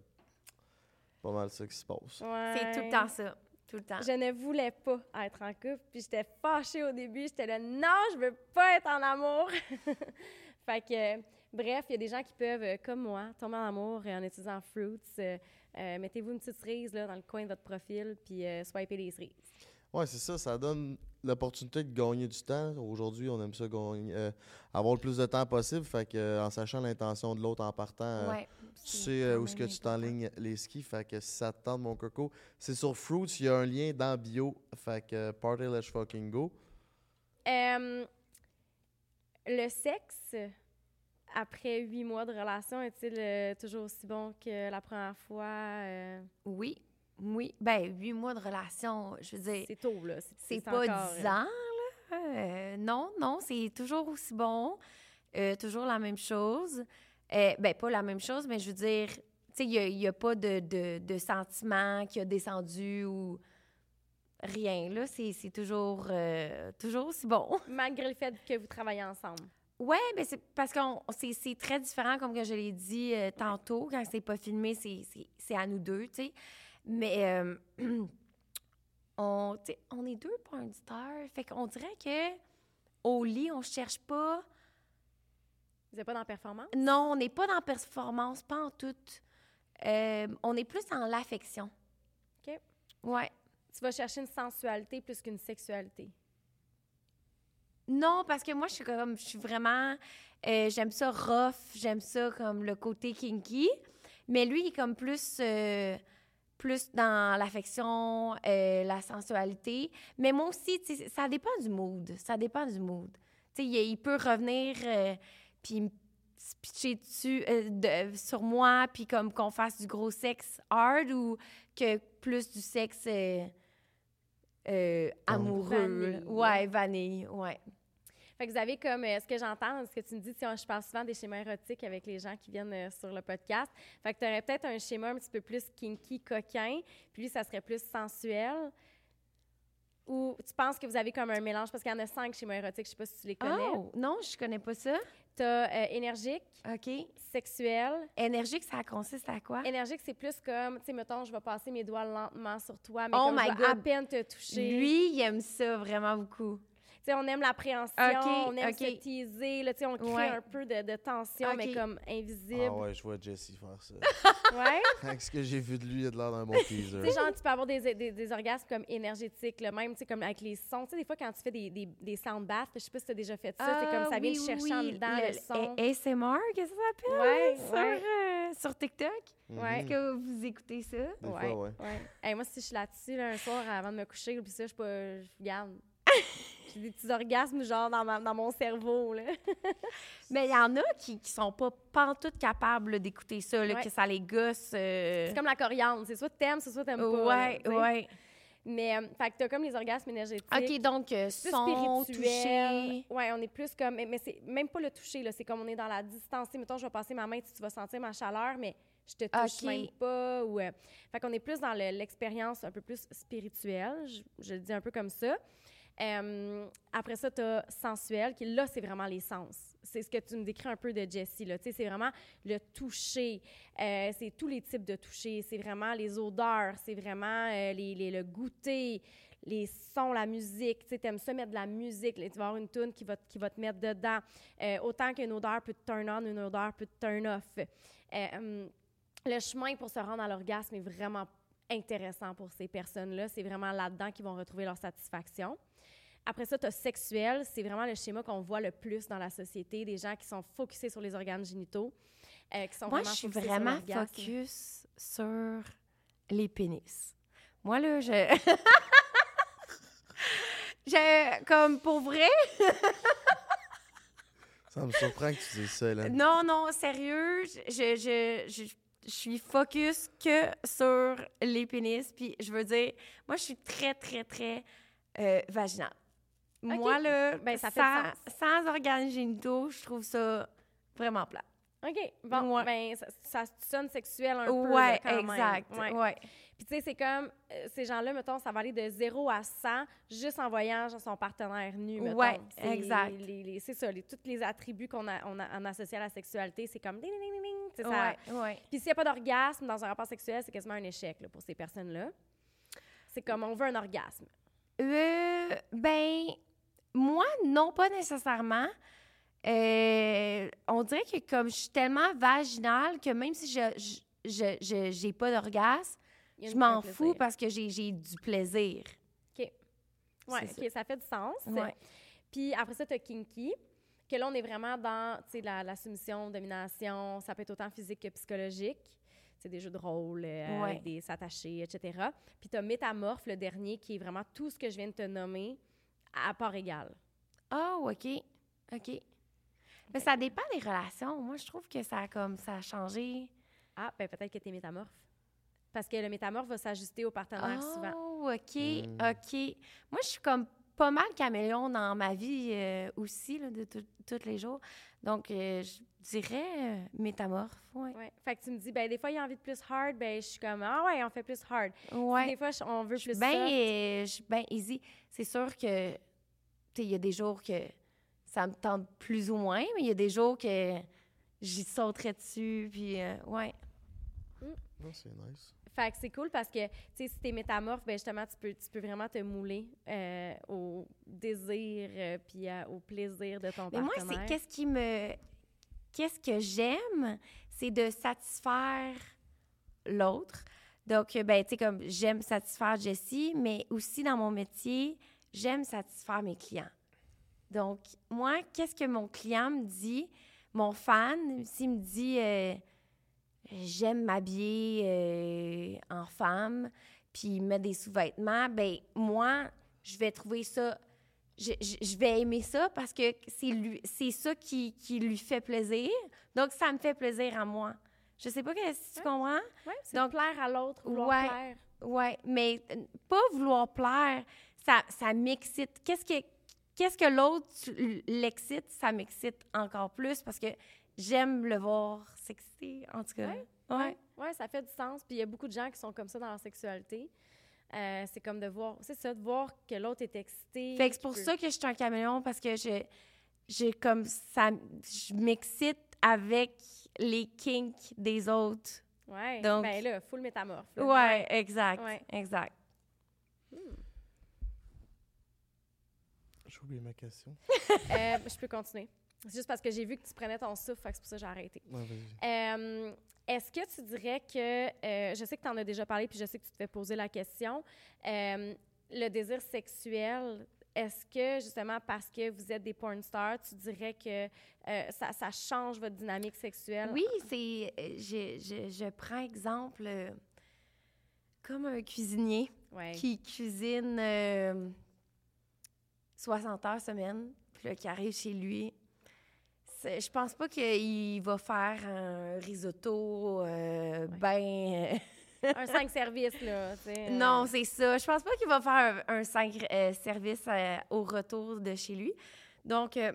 pas mal ça qui se passe. Ouais. C'est tout le temps ça. Tout le temps. Je ne voulais pas être en couple, puis j'étais fâchée au début. J'étais là, non, je veux pas être en amour. [LAUGHS] fait que, bref, il y a des gens qui peuvent, euh, comme moi, tomber en amour euh, en utilisant Fruits. Euh, euh, Mettez-vous une petite cerise là, dans le coin de votre profil, puis euh, swipez les cerises. Ouais, c'est ça, ça donne l'opportunité de gagner du temps. Aujourd'hui, on aime ça gagner, euh, avoir le plus de temps possible, fait que euh, en sachant l'intention de l'autre en partant, euh, Ouais. tu c'est sais euh, où est-ce que tu t'enlignes les skis, fait que si ça te tente, mon coco, c'est sur Fruits, il y a un lien dans bio, fait que party let's fucking go. Le sexe, après huit mois de relation, est-il euh, toujours aussi bon que la première fois? euh, Oui. Oui. Ben, huit mois de relation, je veux dire, c'est tôt, là. c'est pas encore, dix euh, ans, là. Euh, non, non, c'est toujours aussi bon. Euh, toujours la même chose. Euh, ben, pas la même chose, mais je veux dire, tu sais, il n'y a, pas de, de, de sentiment qui a descendu ou rien, là. C'est toujours, euh, toujours aussi bon. [LAUGHS] Malgré le fait que vous travaillez ensemble. Ouais, ben c'est parce que c'est très différent, comme que je l'ai dit euh, tantôt. Quand c'est pas filmé, c'est à nous deux, tu sais. Mais euh, [CLEARS THROAT] on, on est deux pour un auditeur. Fait qu'on dirait que au lit, on cherche pas. Vous n'êtes pas dans la performance? Non, on n'est pas dans la performance, pas en tout. Euh, on est plus dans l'affection. OK. Ouais. Tu vas chercher une sensualité plus qu'une sexualité. Non, parce que moi, je suis comme, je suis vraiment, euh, j'aime ça rough, j'aime ça comme le côté kinky. Mais lui, il est comme plus, euh, plus dans l'affection, euh, la sensualité. Mais moi aussi, ça dépend du mood. Ça dépend du mood. Il, il peut revenir euh, puis me pitcher dessus euh, de- sur moi, puis comme qu'on fasse du gros sexe hard ou que plus du sexe euh, amoureux. Vanille. Ouais, vanille, ouais. Fait que vous avez comme, euh, ce que j'entends, ce que tu me dis, si on- je parle souvent des schémas érotiques avec les gens qui viennent euh, sur le podcast. Fait que tu aurais peut-être un schéma un petit peu plus kinky, coquin, puis lui, ça serait plus sensuel. Ou tu penses que vous avez comme un mélange, parce qu'il y en a cinq schémas érotiques, je sais pas si tu les connais. Oh, non, je connais pas ça. Tu as énergique, OK. sexuel. Énergique, ça consiste à quoi? Énergique, c'est plus comme, tu sais, mettons, je vais passer mes doigts lentement sur toi, mais Oh comme my je vais à peine te toucher. Lui, il aime ça vraiment beaucoup. On aime l'appréhension, Ok, on aime ok. se teaser, là, tu sais, on crée Ouais. un peu de, de tension, mais comme Ah invisible. ouais, je vois Jesse faire ça. [LAUGHS] ouais? [LAUGHS] Avec ce que j'ai vu de lui, il a de l'air d'un bon teaser. Tu sais, genre, tu peux avoir des, des, des orgasmes comme énergétiques, là, même, tu sais, comme avec les sons. Tu sais, des fois, quand tu fais des, des, des sound baths, je sais pas si tu as déjà fait ça, c'est comme ça vient Ah, oui, chercher en oui, dedans le, son. A- ASMR, qu'est-ce que ça s'appelle? Ouais, sur, ouais. euh, sur TikTok? Ouais. Est-ce que vous écoutez ça? Des fois, ouais. ouais. Hey, moi, si je suis là-dessus, là, un soir, avant de me coucher, puis ça, je suis pas. Je garde. [LAUGHS] J'ai des petits orgasmes, genre, dans, ma- dans mon cerveau, là. [LAUGHS] Mais il y en a qui, qui sont pas pantoute capables d'écouter ça, là, Ouais. que ça les gosse. euh, C'est comme la coriandre. C'est soit t'aimes, soit t'aimes pas. Ouais, là, ouais. Mais, euh, fait que t'as comme les orgasmes énergétiques. OK, donc, euh, son, toucher. Ouais, on est plus comme. Mais, mais c'est même pas le toucher, là. C'est comme on est dans la distance. Mettons, je vais passer ma main, tu tu vas sentir ma chaleur, mais je te touche même pas. Ou, euh, fait qu'on est plus dans le- l'expérience un peu plus spirituelle. Je, je le dis un peu comme ça. Euh, après ça, tu as sensuel, qui là, c'est vraiment les sens. C'est ce que tu me décris un peu de Jessie. C'est vraiment le toucher. Euh, c'est tous les types de toucher. C'est vraiment les odeurs. C'est vraiment euh, le goûter, les sons, la musique. Tu aimes ça mettre de la musique. tu vas avoir une tune qui va, qui va te mettre dedans. Autant qu'une odeur peut te turn on, une odeur peut te turn off. Hum, le chemin pour se rendre à l'orgasme est vraiment intéressant pour ces personnes-là. C'est vraiment là-dedans qu'ils vont retrouver leur satisfaction. Après ça, tu as sexuel. C'est vraiment le schéma qu'on voit le plus dans la société. Des gens qui sont focusés sur les organes génitaux, euh, qui sont Moi, vraiment je suis focusés sur vraiment l'orgasme. focus sur les pénis. Moi, là, je... [LAUGHS] je... Comme, pour vrai... Ça me surprend que tu dises ça, là. Non, non, sérieux, je, je, je, je- suis focus que sur les pénis. Puis je veux dire, moi, je suis très, très, très euh, vaginale. Moi, là, Ben, ça sans, sans organes génitaux, je trouve ça vraiment plat. OK. Bon, Ouais. ben, ça, ça sonne sexuel un peu. là, quand même. exact. Ouais. Ouais. Puis, tu sais, c'est comme euh, ces gens-là, mettons, ça va aller de 0 à 100 juste en voyant genre, son partenaire nu, mettons. Ouais, exact. les- les- C'est ça, les, tous les attributs qu'on a, on a, on associe à la sexualité, c'est comme ding, ding, ding, ding, ça-. Puis, s'il n'y a pas d'orgasme dans un rapport sexuel, c'est quasiment un échec là, pour ces personnes-là. C'est comme on veut un orgasme. Euh, ben, moi, non, pas nécessairement. Euh, on dirait que comme je suis tellement vaginale que même si je je- je- je- j'ai pas d'orgasme, je m'en fous parce que j'ai j'ai du plaisir. Ouais, C'est OK, ça. fait du sens. Ouais. Puis après ça, tu as kinky, que là, on est vraiment dans la, la soumission, domination. Ça peut être autant physique que psychologique. C'est des jeux de rôle, euh, Ouais. avec des s'attacher, etc. Puis tu as métamorphe, le dernier, qui est vraiment tout ce que je viens de te nommer à part égale. Oh, OK. OK. Mais ça dépend des relations. Moi, je trouve que ça a comme ça a changé. Ah, ben peut-être que tu es métamorphe. Parce que le métamorphe va s'ajuster au partenaire souvent. Oh, OK. Mm. OK. Moi, je suis comme pas mal caméléon dans ma vie euh, aussi, là, de tous les jours. Donc, euh, je dirais euh, métamorphe. Ouais. Ouais. Fait que tu me dis, ben des fois, il y a envie de plus hard, ben je suis comme, ah ouais, on fait plus hard. Ouais. Des fois, on veut plus bien soft. euh, je suis bien easy. C'est sûr que, tu sais, il y a des jours que ça me tente plus ou moins, mais il y a des jours que j'y sauterais dessus, puis euh, ouais. Non, c'est nice. Fait que c'est cool parce que, tu sais, si t'es métamorphe, ben justement, tu peux, tu peux vraiment te mouler euh, au désir euh, puis au plaisir de ton Mais moi, partenaire. c'est qu'est-ce qui me. Qu'est-ce que j'aime, c'est de satisfaire l'autre. Donc, ben, tu sais, comme j'aime satisfaire Jessie, mais aussi dans mon métier, j'aime satisfaire mes clients. Donc, moi, qu'est-ce que mon client me dit, mon fan, s'il me dit euh, j'aime m'habiller euh, en femme, puis mettre des sous-vêtements, ben moi, je vais trouver ça je, je- je vais aimer ça parce que c'est lui c'est ça qui, qui lui fait plaisir. Donc, ça me fait plaisir à moi. Je sais pas que- si tu Ouais. comprends? C'est Donc, plaire à l'autre, vouloir ouais. plaire. Oui, mais euh, pas vouloir plaire, ça, ça m'excite. Qu'est-ce que, qu'est-ce que l'autre l'excite, ça m'excite encore plus parce que j'aime le voir s'exciter, en tout cas. Ouais, Ouais. Ouais, ça fait du sens. Puis il y a beaucoup de gens qui sont comme ça dans leur sexualité. Euh, c'est comme de voir, c'est ça, de voir que l'autre est excité. Fait que c'est pour ça que je suis un caméléon parce que je, j'ai comme ça, je m'excite avec les kinks des autres. Ouais. Donc- ben là, full métamorphe. là. Ouais, exact, Ouais. exact. J'ai oublié ma question. [LAUGHS] Euh, je peux continuer. C'est juste parce que j'ai vu que tu prenais ton souffle, c'est pour ça que j'ai arrêté. Ouais. Euh, Est-ce que tu dirais que, euh, je sais que tu en as déjà parlé, puis je sais que tu te fais poser la question, euh, le désir sexuel, est-ce que justement parce que vous êtes des porn stars, tu dirais que euh, ça, ça change votre dynamique sexuelle? Oui, c'est. Je, je, je prends exemple euh, comme un cuisinier Ouais. qui cuisine euh, 60 heures semaine, puis là, qui arrive chez lui. Je pense pas qu'il va faire un risotto euh, ben. Un 5 services, là. euh, Non, c'est ça. Je pense pas qu'il va faire un, un cinq, euh, service euh, au retour de chez lui. Donc, euh,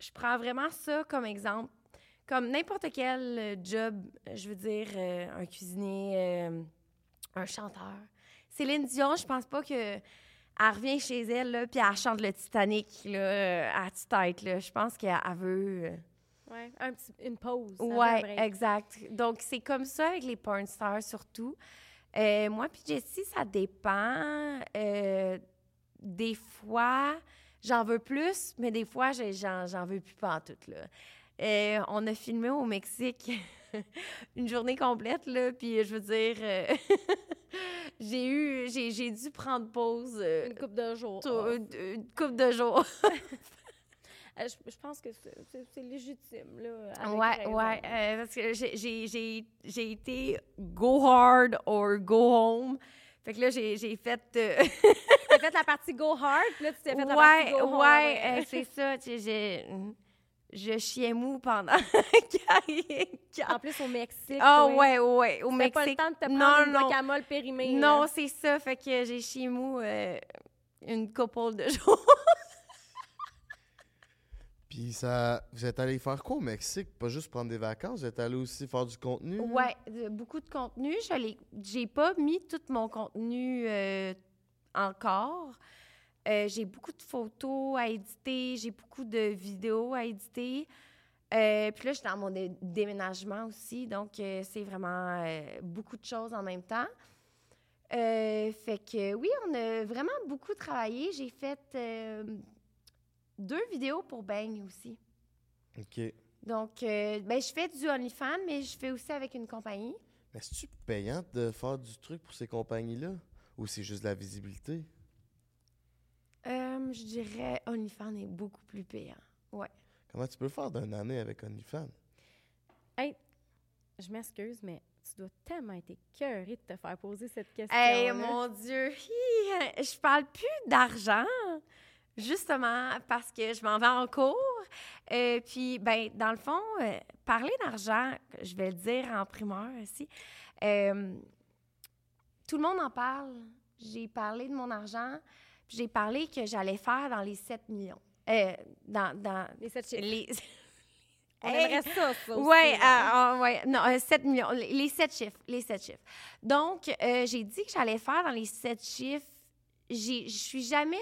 je prends vraiment ça comme exemple. Comme n'importe quel euh, job, euh, je veux dire, euh, un cuisinier, euh, un chanteur. Céline Dion, je pense pas que elle revient chez elle, là, puis elle chante le Titanic, là, euh, à tue-tête, là. Je pense qu'elle elle veut... euh, Ouais, un petit, une pause. Ouais, break. exact. Donc, c'est comme ça avec les porn stars surtout. Euh, moi puis Jessie, ça dépend. Euh, des fois, j'en veux plus, mais des fois, j'en, j'en veux plus pas en tout, là. Euh, on a filmé au Mexique [LAUGHS] une journée complète, là, puis je veux dire, [LAUGHS] j'ai eu, j'ai, dû prendre pause euh, Une coupe de jours. tout- une, une couple de jours. [LAUGHS] Euh, [LAUGHS] je, je pense que c'est- légitime, là. avec Ouais, raison. ouais, euh, parce que j'ai- été go hard or go home. Fait que là, j'ai fait. euh, [LAUGHS] T'as fait la partie go hard, puis là, tu t'es fait la ouais, partie go home. ouais, euh, c'est ça. j'ai- Je chiais mou pendant. [LAUGHS] En plus, au Mexique. Ah, ouais, ouais, au T'as pas le Mexique. temps de te Non, prendre une non. guacamole périmée. Non, c'est ça. Fait que j'ai chié mou euh, une couple de [LAUGHS] jours. Puis ça, vous êtes allé faire quoi au Mexique? Pas juste prendre des vacances, vous êtes allé aussi faire du contenu? Ouais, de- beaucoup de contenu. Je j'ai pas mis tout mon contenu euh, encore. Euh, j'ai beaucoup de photos à éditer, j'ai beaucoup de vidéos à éditer. Euh, puis là, je suis dans mon dé- déménagement aussi, donc euh, c'est vraiment beaucoup de choses en même temps. Fait que oui, on a vraiment beaucoup travaillé. J'ai fait deux vidéos pour Bang aussi. OK. Donc, ben, je fais du OnlyFans, mais je fais aussi avec une compagnie. Mais c'est-tu payant de faire du truc pour ces compagnies-là? Ou c'est juste de la visibilité? Euh, je dirais OnlyFans est beaucoup plus payant. Ouais. Comment tu peux faire d'une année avec OnlyFans? Je m'excuse, mais tu dois tellement être écœurée de te faire poser cette question. Hey, mon Dieu! Hi! Je parle plus d'argent, justement, parce que je m'en vais en cours. Euh, puis, ben, dans le fond, euh, parler d'argent, je vais le dire en primeur aussi, euh, tout le monde en parle. J'ai parlé de mon argent, j'ai parlé que j'allais faire dans les 7 millions. Euh, dans, dans Les sept chiffres. les... [LAUGHS] On Hey! aimerait ça, ça aussi, Oui, là. ouais, non, euh, 7 millions, les, les 7 chiffres, les 7 chiffres. Donc, euh, j'ai dit que j'allais faire dans les 7 chiffres. Je suis jamais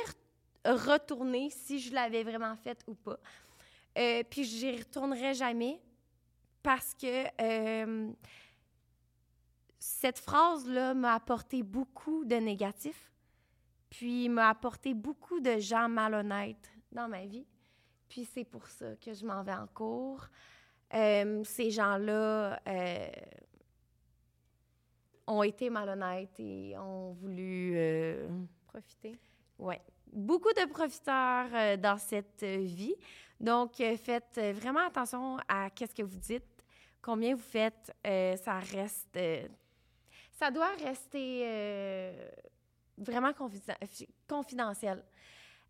re- retournée si je l'avais vraiment fait ou pas. Euh, puis, j'y retournerai jamais parce que euh, cette phrase-là m'a apporté beaucoup de négatifs, puis m'a apporté beaucoup de gens malhonnêtes dans ma vie. Puis c'est pour ça que je m'en vais en cours. Euh, ces gens-là euh, ont été malhonnêtes et ont voulu... euh, Profiter. Ouais. Beaucoup de profiteurs dans cette vie. Donc, faites vraiment attention à qu'est-ce que vous dites, combien vous faites. ça reste... ça doit rester vraiment confiden- confidentiel.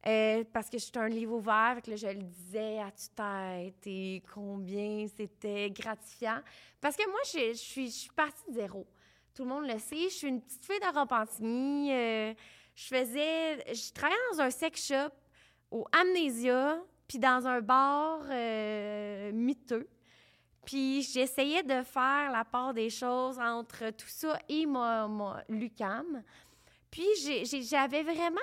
Euh, parce que je suis un livre ouvert, que là, je le disais à tue-tête et combien c'était gratifiant. Parce que moi, je, suis, partie de zéro. Tout le monde le sait. Je suis une petite fille de Repentigny. euh, je faisais... Je travaillais dans un sex shop au Amnesia, puis dans un bar euh, miteux. Puis j'essayais de faire la part des choses entre tout ça et mon, mon Lucam. Puis j'avais vraiment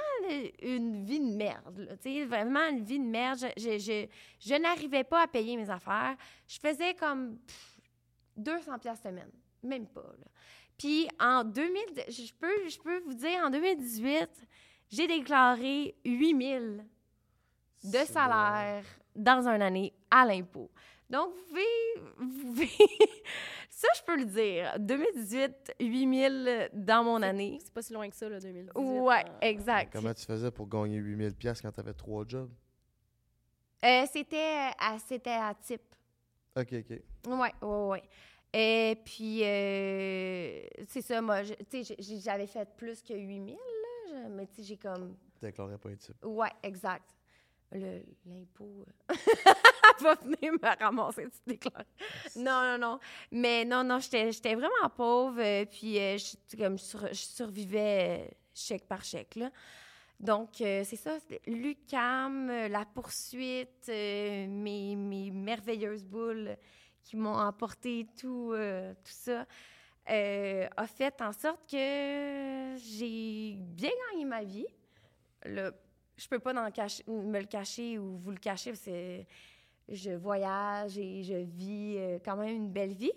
une vie de merde, tu sais, vraiment une vie de merde. Je, je, je, je n'arrivais pas à payer mes affaires. Je faisais comme pff, 200 pièces semaine, même pas. Là. Puis en 2000, je peux, je peux vous dire, en 2018, j'ai déclaré 8000 de salaire dans une année à l'impôt. Donc, vous pouvez, vous pouvez- [LAUGHS] ça, je peux le dire. 2018, 8000 dans mon année. C'est pas si loin que ça, là, 2018. Ouais, euh, exact. Comment tu faisais pour gagner 8000 pièces quand t'avais trois jobs? Euh, c'était à, c'était à type. OK, OK. Ouais, ouais, ouais. Et puis, euh, c'est ça, moi, je- tu sais, j'avais fait plus que 8000, là, je- mais tu sais, j'ai comme... Déclarais pas un type. Ouais, exact. Le- L'impôt euh, [LAUGHS] va venir me ramasser, tu déclares. Non, non, non. Mais non, non, j'étais vraiment pauvre, euh, puis euh, je, comme je, sur- je survivais euh, chèque par chèque, là. Donc, euh, c'est ça, l'UCAM, la poursuite, euh, mes, mes merveilleuses boules qui m'ont emporté tout, euh, tout ça, a fait en sorte que j'ai bien gagné ma vie. Là, je peux pas en cacher- me le cacher ou vous le cacher parce que je voyage et je vis euh, quand même une belle vie.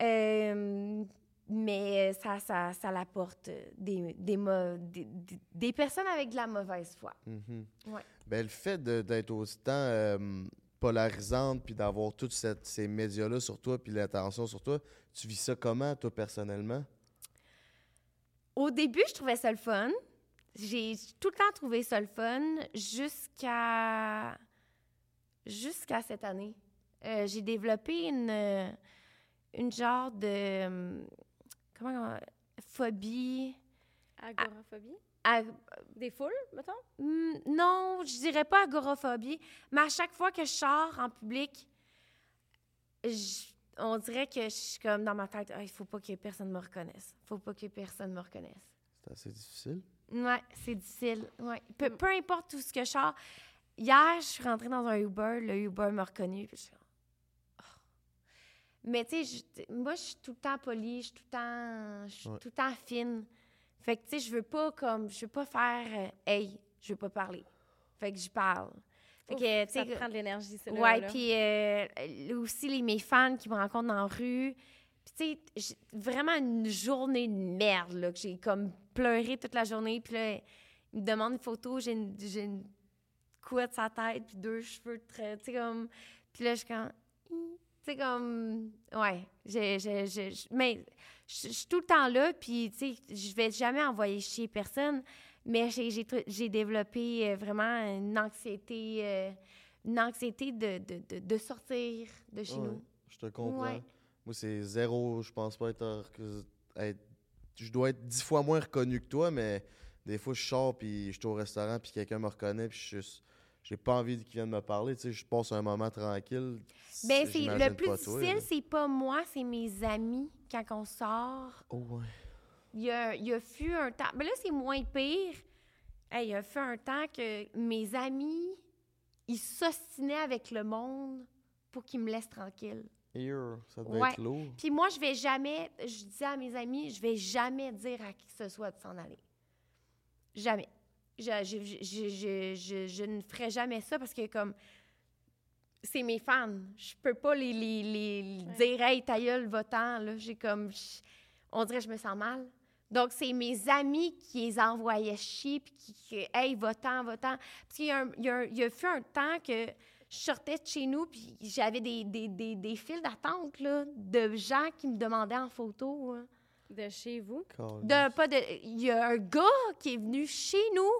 Euh, mais ça, ça, ça l'apporte des, des, des, personnes avec de la mauvaise foi. Ouais. Ben, le fait d'être autant euh, polarisante puis d'avoir tous ces médias-là sur toi puis l'attention sur toi, tu vis ça comment, toi, personnellement? Au début, je trouvais ça le fun. J'ai tout le temps trouvé ça le fun jusqu'à jusqu'à cette année. Euh, j'ai développé une, euh, une genre de comment, comment- phobie. Agoraphobie? à- Des foules, mettons? Hmm, non, je dirais pas agoraphobie, mais à chaque fois que je sors en public, je- on dirait que je suis comme dans ma tête, Ah, il faut pas que personne me reconnaisse. faut pas que personne me reconnaisse. C'est assez difficile. Ouais, c'est difficile. Ouais. Peu, Mm. peu importe tout ce que je sors. Hier, je suis rentrée dans un Uber, le Uber m'a reconnue. puis je Oh. Mais tu sais, moi, je suis tout le temps polie, je suis tout le temps, je suis Ouais. tout le temps fine. Fait que tu sais, je veux pas comme, je veux pas faire, euh, hey, je veux pas parler. Fait que je parle. Fait Ouf, que, tu ça sais, te prend de l'énergie, c'est Ouais, puis euh, aussi les, mes fans qui me rencontrent dans la rue. Puis tu sais, j'ai vraiment une journée de merde, là, que j'ai comme pleuré toute la journée. Puis là, ils me demandent une photo, j'ai une, j'ai une couette la tête, puis deux cheveux très, tu sais, comme... Puis là, je suis comme... Tu sais, comme... Ouais, j'ai... j'ai- j'ai- j'- mais je je suis tout le temps là, puis tu sais, je vais jamais envoyer chier personne, mais j'ai- développé euh, vraiment une anxiété... euh, une anxiété de, de, de, de sortir de chez Ouais, nous. Je te comprends. Ouais. Moi, c'est zéro. Je pense pas être, que- être- Je dois être dix fois moins reconnu que toi, mais des fois, je sors puis je suis au restaurant puis quelqu'un me reconnaît puis je suis J'ai pas envie qu'il vienne me parler. Tu sais, je passe un moment tranquille. Ben, c'est le plus difficile, c'est pas moi, c'est mes amis quand on sort. Oh, ouais. Il y a, il y a fut un temps. Mais là, c'est moins pire. Hey, il y a fut un temps que mes amis, ils s'ostinaient avec le monde pour qu'ils me laissent tranquille. Here, ça devait Ouais. être lourd. Puis moi, je vais jamais, je dis à mes amis, je vais jamais dire à qui que ce soit de s'en aller. Jamais. Je, je, je, je, je- je ne ferai jamais ça parce que, comme, c'est mes fans. Je peux pas les, les, les Ouais. dire, hey, ta gueule, va-t'en. J'ai comme, on dirait que je me sens mal. Donc, c'est mes amis qui les envoyaient chier, puis qui, qui hey, va-t'en, va-t'en. Parce qu'il y a, un, il y a, y fut un temps que je sortais de chez nous, puis j'avais des, des, des, des files d'attente, là, de gens qui me demandaient en photo. hein. De chez vous. De, pas de, il y a un gars qui est venu chez nous,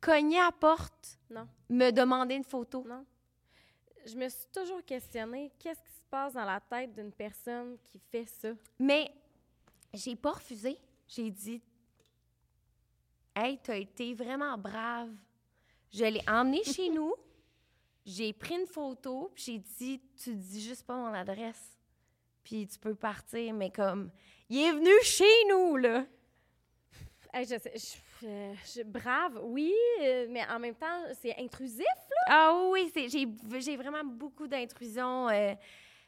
cogner à la porte, Non. me demander une photo. Non. Je me suis toujours questionnée, qu'est-ce qui se passe dans la tête d'une personne qui fait ça? Mais j'ai pas refusé. J'ai dit Hey, t'as été vraiment brave. Je l'ai emmené chez [LAUGHS] nous. J'ai pris une photo, puis j'ai dit Tu dis juste pas mon adresse. Puis tu peux partir, mais comme il est venu chez nous, là. Hey, je sais, je- euh, je- brave, oui, euh, mais en même temps, c'est intrusif. Ah oui, j'ai, j'ai vraiment beaucoup d'intrusion. euh,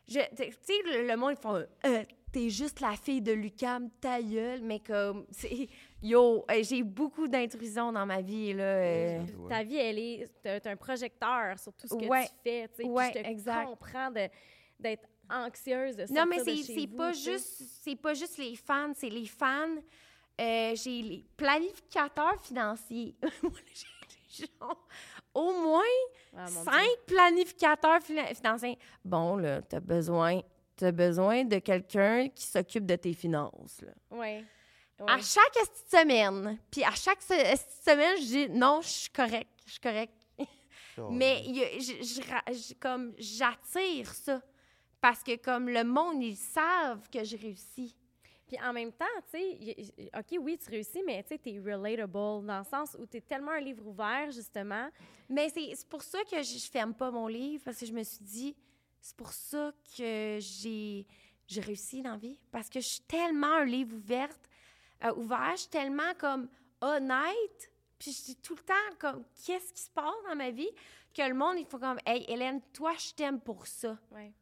tu sais, le, le monde, ils font euh, T'es juste la fille de Lucam, ta gueule, mais comme, c'est- yo, j'ai beaucoup d'intrusion dans ma vie, là. euh. Ouais. Ta vie, elle est. T'as t'as un projecteur sur tout ce que Ouais. tu fais. tu sais, puis Ouais, je te exact. comprends de- d'être anxieuse de Non, mais c'est, pas juste, c'est pas juste les fans, c'est les fans. Euh, j'ai les planificateurs financiers. [LAUGHS] Moi, les gens au moins Ah, cinq planificateurs fina- financiers. Bon, là, t'as besoin, t'as besoin de quelqu'un qui s'occupe de tes finances, là. Ouais. À chaque semaine, puis à chaque semaine, je dis non, je suis correct, je suis correct. Mais je- je ra- je- comme j'attire ça parce que comme le monde ils savent que je réussis. Puis en même temps, tu sais, OK, oui, tu réussis, mais tu sais, t'es relatable dans le sens où t'es tellement un livre ouvert, justement. Mais c'est pour ça que je, je ferme pas mon livre parce que je me suis dit c'est pour ça que j'ai j'ai réussi dans la vie parce que je suis tellement un livre ouvert, euh, ouvert, je suis tellement comme honnête, puis je dis tout le temps comme qu'est-ce qui se passe dans ma vie que le monde il faut comme hey Hélène, toi je t'aime pour ça. Ouais.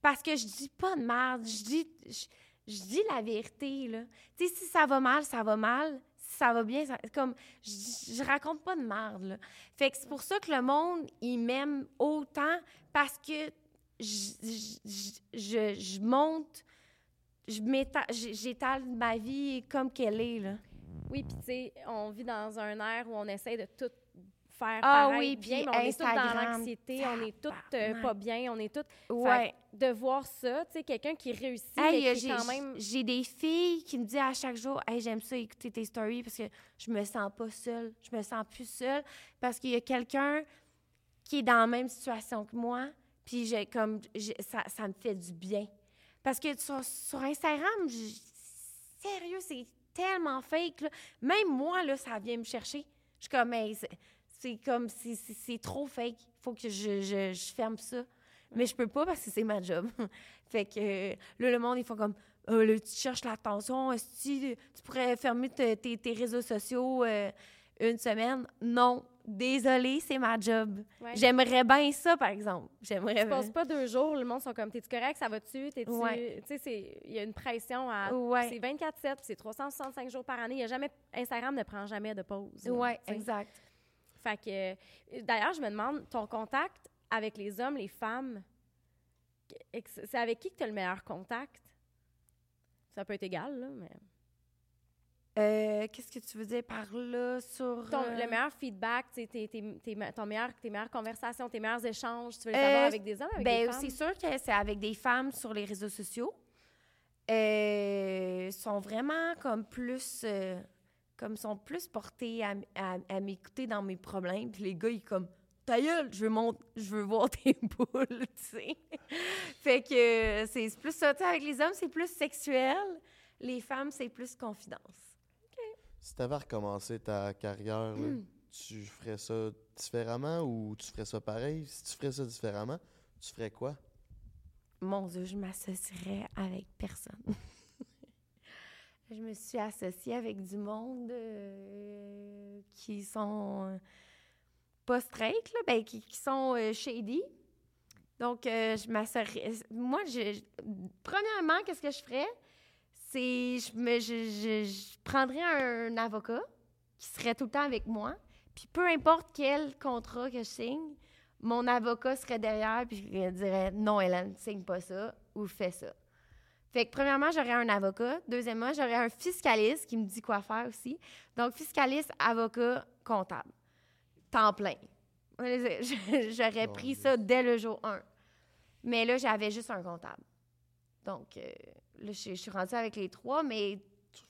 Parce que je dis pas de merde, je dis, je, dis la vérité, là. Tu sais, si ça va mal, ça va mal. Si ça va bien, ça, comme, je, je raconte pas de merde. Fait que c'est pour ça que le monde, il m'aime autant parce que je, je, je, monte, j'étale ma vie comme qu'elle est, là. Oui, puis tu on vit dans un air où on essaie de tout faire Ah pareil, oui, bien, mais on est tous dans Instagram, l'anxiété, on est tous euh, pas bien, on est tous... Ouais. de voir ça, tu sais, quelqu'un qui réussit, Hey, mais euh, qui quand même... j'ai des filles qui me disent à chaque jour Hey, j'aime ça écouter tes stories parce que je me sens pas seule. Je me sens plus seule parce qu'il y a quelqu'un qui est dans la même situation que moi. Puis j'ai comme ça, ça me fait du bien. Parce que sur, sur Instagram, sérieux, c'est tellement fake. là. Même moi, là, ça vient me chercher. Je suis comme, Hey, c'est- comme, c'est- c'est trop fake. faut que je, je, je ferme ça. Mais je peux pas parce que c'est ma job. [LAUGHS] fait que là, le monde, ils font comme, Ah, là, tu cherches l'attention, est-ce que tu, tu pourrais fermer te- tes, tes réseaux sociaux euh, une semaine? Non, désolé, c'est ma job. Ouais. J'aimerais bien ça, par exemple. J'aimerais Tu passes pas deux jours, le monde sont comme, t'es-tu correct, ça va-tu? T'es-tu... Ouais. Tu sais, c'est- il y a une pression à... Ouais. C'est 24-7, puis c'est 365 jours par année. Il y a jamais... Instagram ne prend jamais de pause. sais. exact. Fait que... euh, D'ailleurs, je me demande, ton contact avec les hommes, les femmes, c'est avec qui que tu as le meilleur contact? Ça peut être égal, là, mais... Euh, Qu'est-ce que tu veux dire par là sur. Ton, euh, Le meilleur feedback, tes, tes, tes, me- ton meilleur, tes meilleures conversations, tes meilleurs échanges, tu veux les Euh, avoir avec des hommes, avec des Ben, femmes? c'est sûr que c'est avec des femmes sur les réseaux sociaux. Sont vraiment comme plus comme sont plus portés à, m- à- à m'écouter dans mes problèmes puis les gars ils comme ta gueule, je veux mon- je veux voir [LAUGHS] tes boules tu sais fait que c'est plus ça avec les hommes c'est plus sexuel les femmes c'est plus confidence Si tu avais recommencé ta carrière, là, Hmm. tu ferais ça différemment ou tu ferais ça pareil? Si tu ferais ça différemment, tu ferais quoi? Mon Dieu, je m'associerais avec personne. [LAUGHS] je me suis associée avec du monde euh, qui sont euh, pas straight, là, ben, qui, sont euh, shady. Donc, je m'associerais. Moi, je, premièrement, qu'est-ce que je ferais? C'est. Je, me, je prendrais un, avocat qui serait tout le temps avec moi. Puis peu importe quel contrat que je signe, mon avocat serait derrière puis il dirait non Hélène signe pas ça ou fais ça fait que premièrement j'aurais un avocat deuxièmement j'aurais un fiscaliste qui me dit quoi faire aussi donc fiscaliste avocat comptable temps plein j'aurais pris Dieu. ça dès le jour 1 mais là j'avais juste un comptable donc euh, là je, je suis rendue avec les trois mais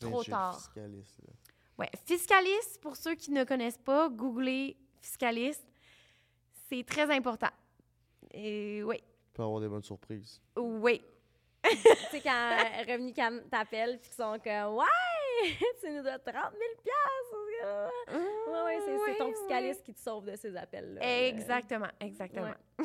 Trop tard. fiscaliste, là. Ouais, fiscaliste, pour ceux qui ne connaissent pas, googlez fiscaliste. C'est très important. Et oui, Tu peux avoir des bonnes surprises. oui. Tu sais, quand euh, Revenu Can t'appelle, puis qu'ils sont comme Ouais, [LAUGHS] tu nous dois 30 000 piastres. Ouais, ouais, c'est c'est ton Oui, fiscaliste qui te sauve de ces appels-là. Exactement, exactement. [LAUGHS]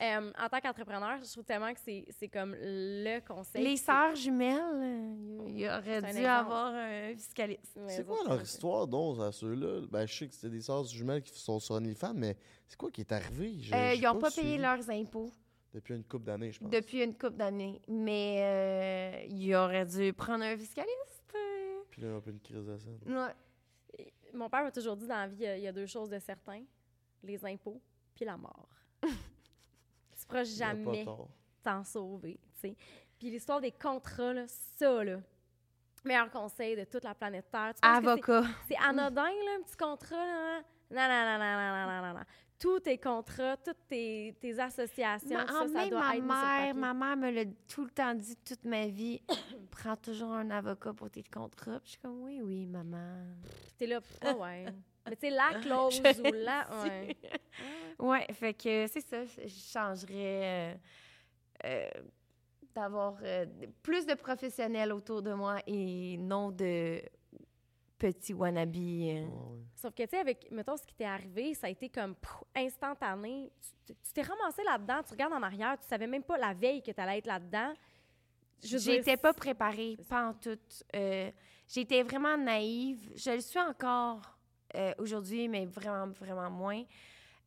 Euh, en tant qu'entrepreneur, je trouve tellement que c'est c'est comme le conseil. Les sœurs jumelles, euh, il y aurait dû exemple. avoir un fiscaliste. C'est quoi leur histoire, donc, à ceux-là? Ben, je sais que c'était des sœurs jumelles qui sont sur OnlyFans, mais c'est quoi qui est arrivé? Euh, ils n'ont pas payé leurs impôts Depuis une couple d'années, je pense. depuis une couple d'années. Mais euh, il aurait dû prendre un fiscaliste. Puis là, un peu une crise de scène. Ouais. Mon père m'a toujours dit dans la vie, il y a- deux choses de certains les impôts puis la mort. [LAUGHS] tu pourras Il a pas jamais t'en sauver, tu sais. Puis l'histoire des contrats, là, ça, là, meilleur conseil de toute la planète Terre. Tu Avocat. C'est anodin, là, un petit contrat, là. Non, non, non, non, non, non, non, non. Tous tes contrats, toutes tes, tes associations, Ma- ça, doit ma être mis sur mère, ma mère me l'a tout le temps dit toute ma vie. [COUGHS] Prends toujours un avocat pour tes contrats. Puis je suis comme, oui, oui, maman. Puis t'es là, [LAUGHS] ah ouais. Mais tu sais, la clause Je ou la... Ouais. Ouais, fait que c'est ça. Je changerais euh, euh, d'avoir euh, plus de professionnels autour de moi et non de euh. Ouais, ouais. Sauf que, tu sais, avec, mettons, ce qui t'est arrivé, ça a été comme pff, instantané. Tu tu t'es ramassé là-dedans, tu regardes en arrière, tu savais même pas la veille que t'allais être là-dedans. J'étais pas préparée, pas en tout. Euh, J'étais vraiment naïve. Je le suis encore euh, aujourd'hui, mais vraiment, vraiment moins.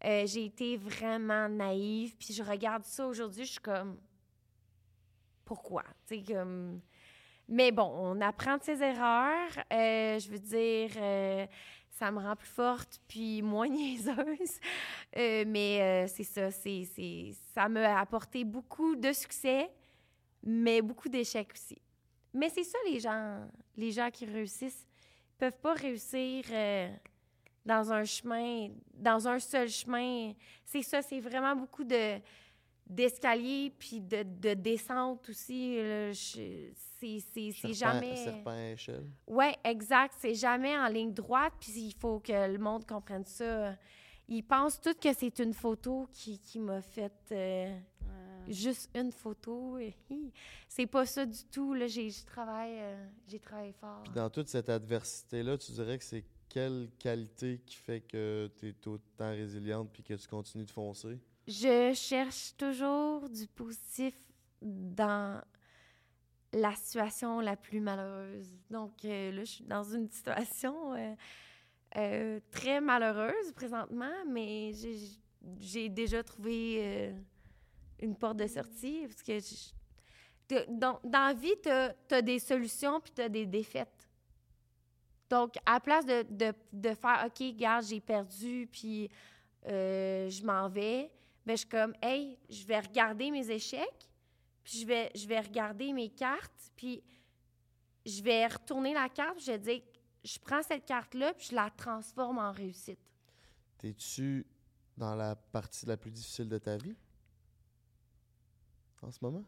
Euh, J'ai été vraiment naïve. Puis je regarde ça aujourd'hui, je suis comme... Pourquoi? Tu sais, comme... Mais bon, on apprend de ses erreurs. Euh, je veux dire, euh, ça me rend plus forte puis moins [LAUGHS] niaiseuse. Euh, mais c'est ça, c'est, c'est, ça m'a apporté beaucoup de succès, mais beaucoup d'échecs aussi. Mais c'est ça, les gens, les gens qui réussissent. Ils peuvent pas réussir dans un chemin, dans un seul chemin. C'est ça, c'est vraiment beaucoup de d'escaliers puis de, de descente aussi. C'est, c'est, c'est Serpent- jamais... Serpent à échelle. Oui, exact. C'est jamais en ligne droite, puis il faut que le monde comprenne ça. Ils pensent tous que c'est une photo qui, qui m'a fait euh, Ouais. juste une photo. C'est pas ça du tout. Là. J'ai, je travaille, euh, j'ai travaillé fort. Puis dans toute cette adversité-là, tu dirais que c'est quelle qualité qui fait que tu es autant résiliente puis que tu continues de foncer? Je cherche toujours du positif dans la situation la plus malheureuse. Donc euh, là, je suis dans une situation euh, euh, très malheureuse présentement, mais j'ai, déjà trouvé une porte de sortie parce que dans, la vie, tu as, des solutions puis tu as des défaites. Donc, à la place de, de, faire OK, regarde, j'ai perdu puis je m'en vais, ben, je suis comme, hey, je vais regarder mes échecs, puis je vais, je vais regarder mes cartes, puis je vais retourner la carte, puis je vais dire, je prends cette carte-là, puis je la transforme en réussite. T'es-tu dans la partie la plus difficile de ta vie? En ce moment?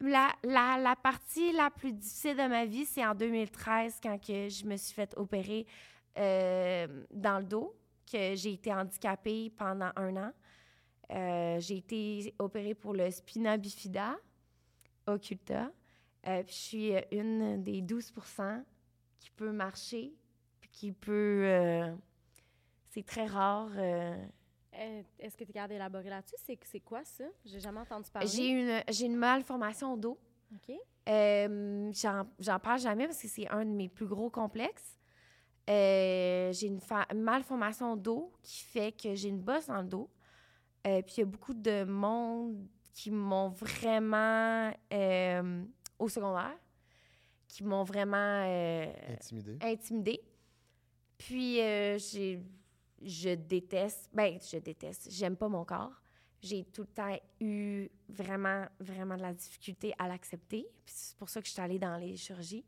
La, la, la partie la plus difficile de ma vie, c'est en 2013, quand que je me suis fait opérer euh, dans le dos, que j'ai été handicapée pendant un an. Euh, j'ai été opérée pour le spina bifida occulta. Euh, puis je suis une des 12% qui peut marcher, puis qui peut... euh, c'est très rare. euh, Euh, Est-ce que tu es capable d'élaborer là-dessus? C'est quoi ça? J'ai jamais entendu parler. j'ai une, une malformation au dos. OK. Euh, j'en parle jamais parce que c'est un de mes plus gros complexes. Euh, j'ai une malformation au dos qui fait que j'ai une bosse dans le dos. Euh, puis il y a beaucoup de monde qui m'ont vraiment, euh, au secondaire, qui m'ont vraiment euh, Intimidé? intimidée. Puis j'ai, je déteste, ben je déteste, j'aime pas mon corps. J'ai tout le temps eu vraiment, vraiment de la difficulté à l'accepter. Puis c'est pour ça que je suis allée dans les chirurgies.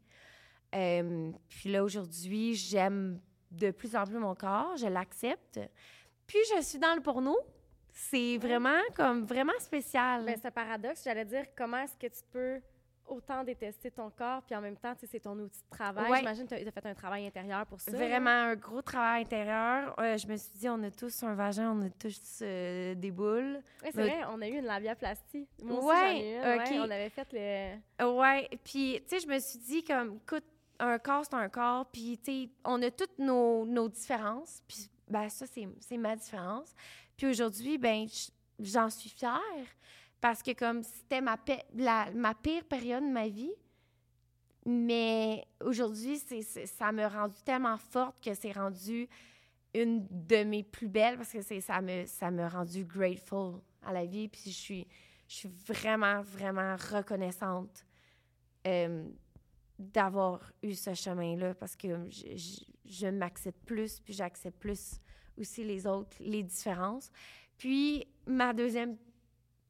Euh, puis là, aujourd'hui, j'aime de plus en plus mon corps, je l'accepte. Puis je suis dans le porno. C'est vraiment comme vraiment spécial. Ben, c'est un paradoxe. J'allais dire, comment est-ce que tu peux autant détester ton corps, puis en même temps, tu sais, c'est ton outil de travail. Ouais. J'imagine que tu as fait un travail intérieur pour ça. Vraiment un gros travail intérieur. Euh, je me suis dit, on a tous un vagin, on a tous euh, des boules. Ouais, c'est Mais- vrai, on a eu une labiaplastie. Moi aussi, Ouais, j'en ai une, ouais, on avait fait le... Ouais, puis tu sais, je me suis dit comme, écoute, un corps c'est un corps, puis tu sais, on a toutes nos, nos différences, puis ben ça c'est ma différence. Puis aujourd'hui, ben j'en suis fière parce que comme c'était ma ma pire période de ma vie, mais aujourd'hui ça m'a rendu tellement forte que c'est rendu une de mes plus belles parce que ça me ça m'a rendu grateful à la vie puis je suis je suis vraiment vraiment reconnaissante euh, d'avoir eu ce chemin-là parce que je, je- je m'accepte plus, puis j'accepte plus aussi les autres, les différences. Puis, ma deuxième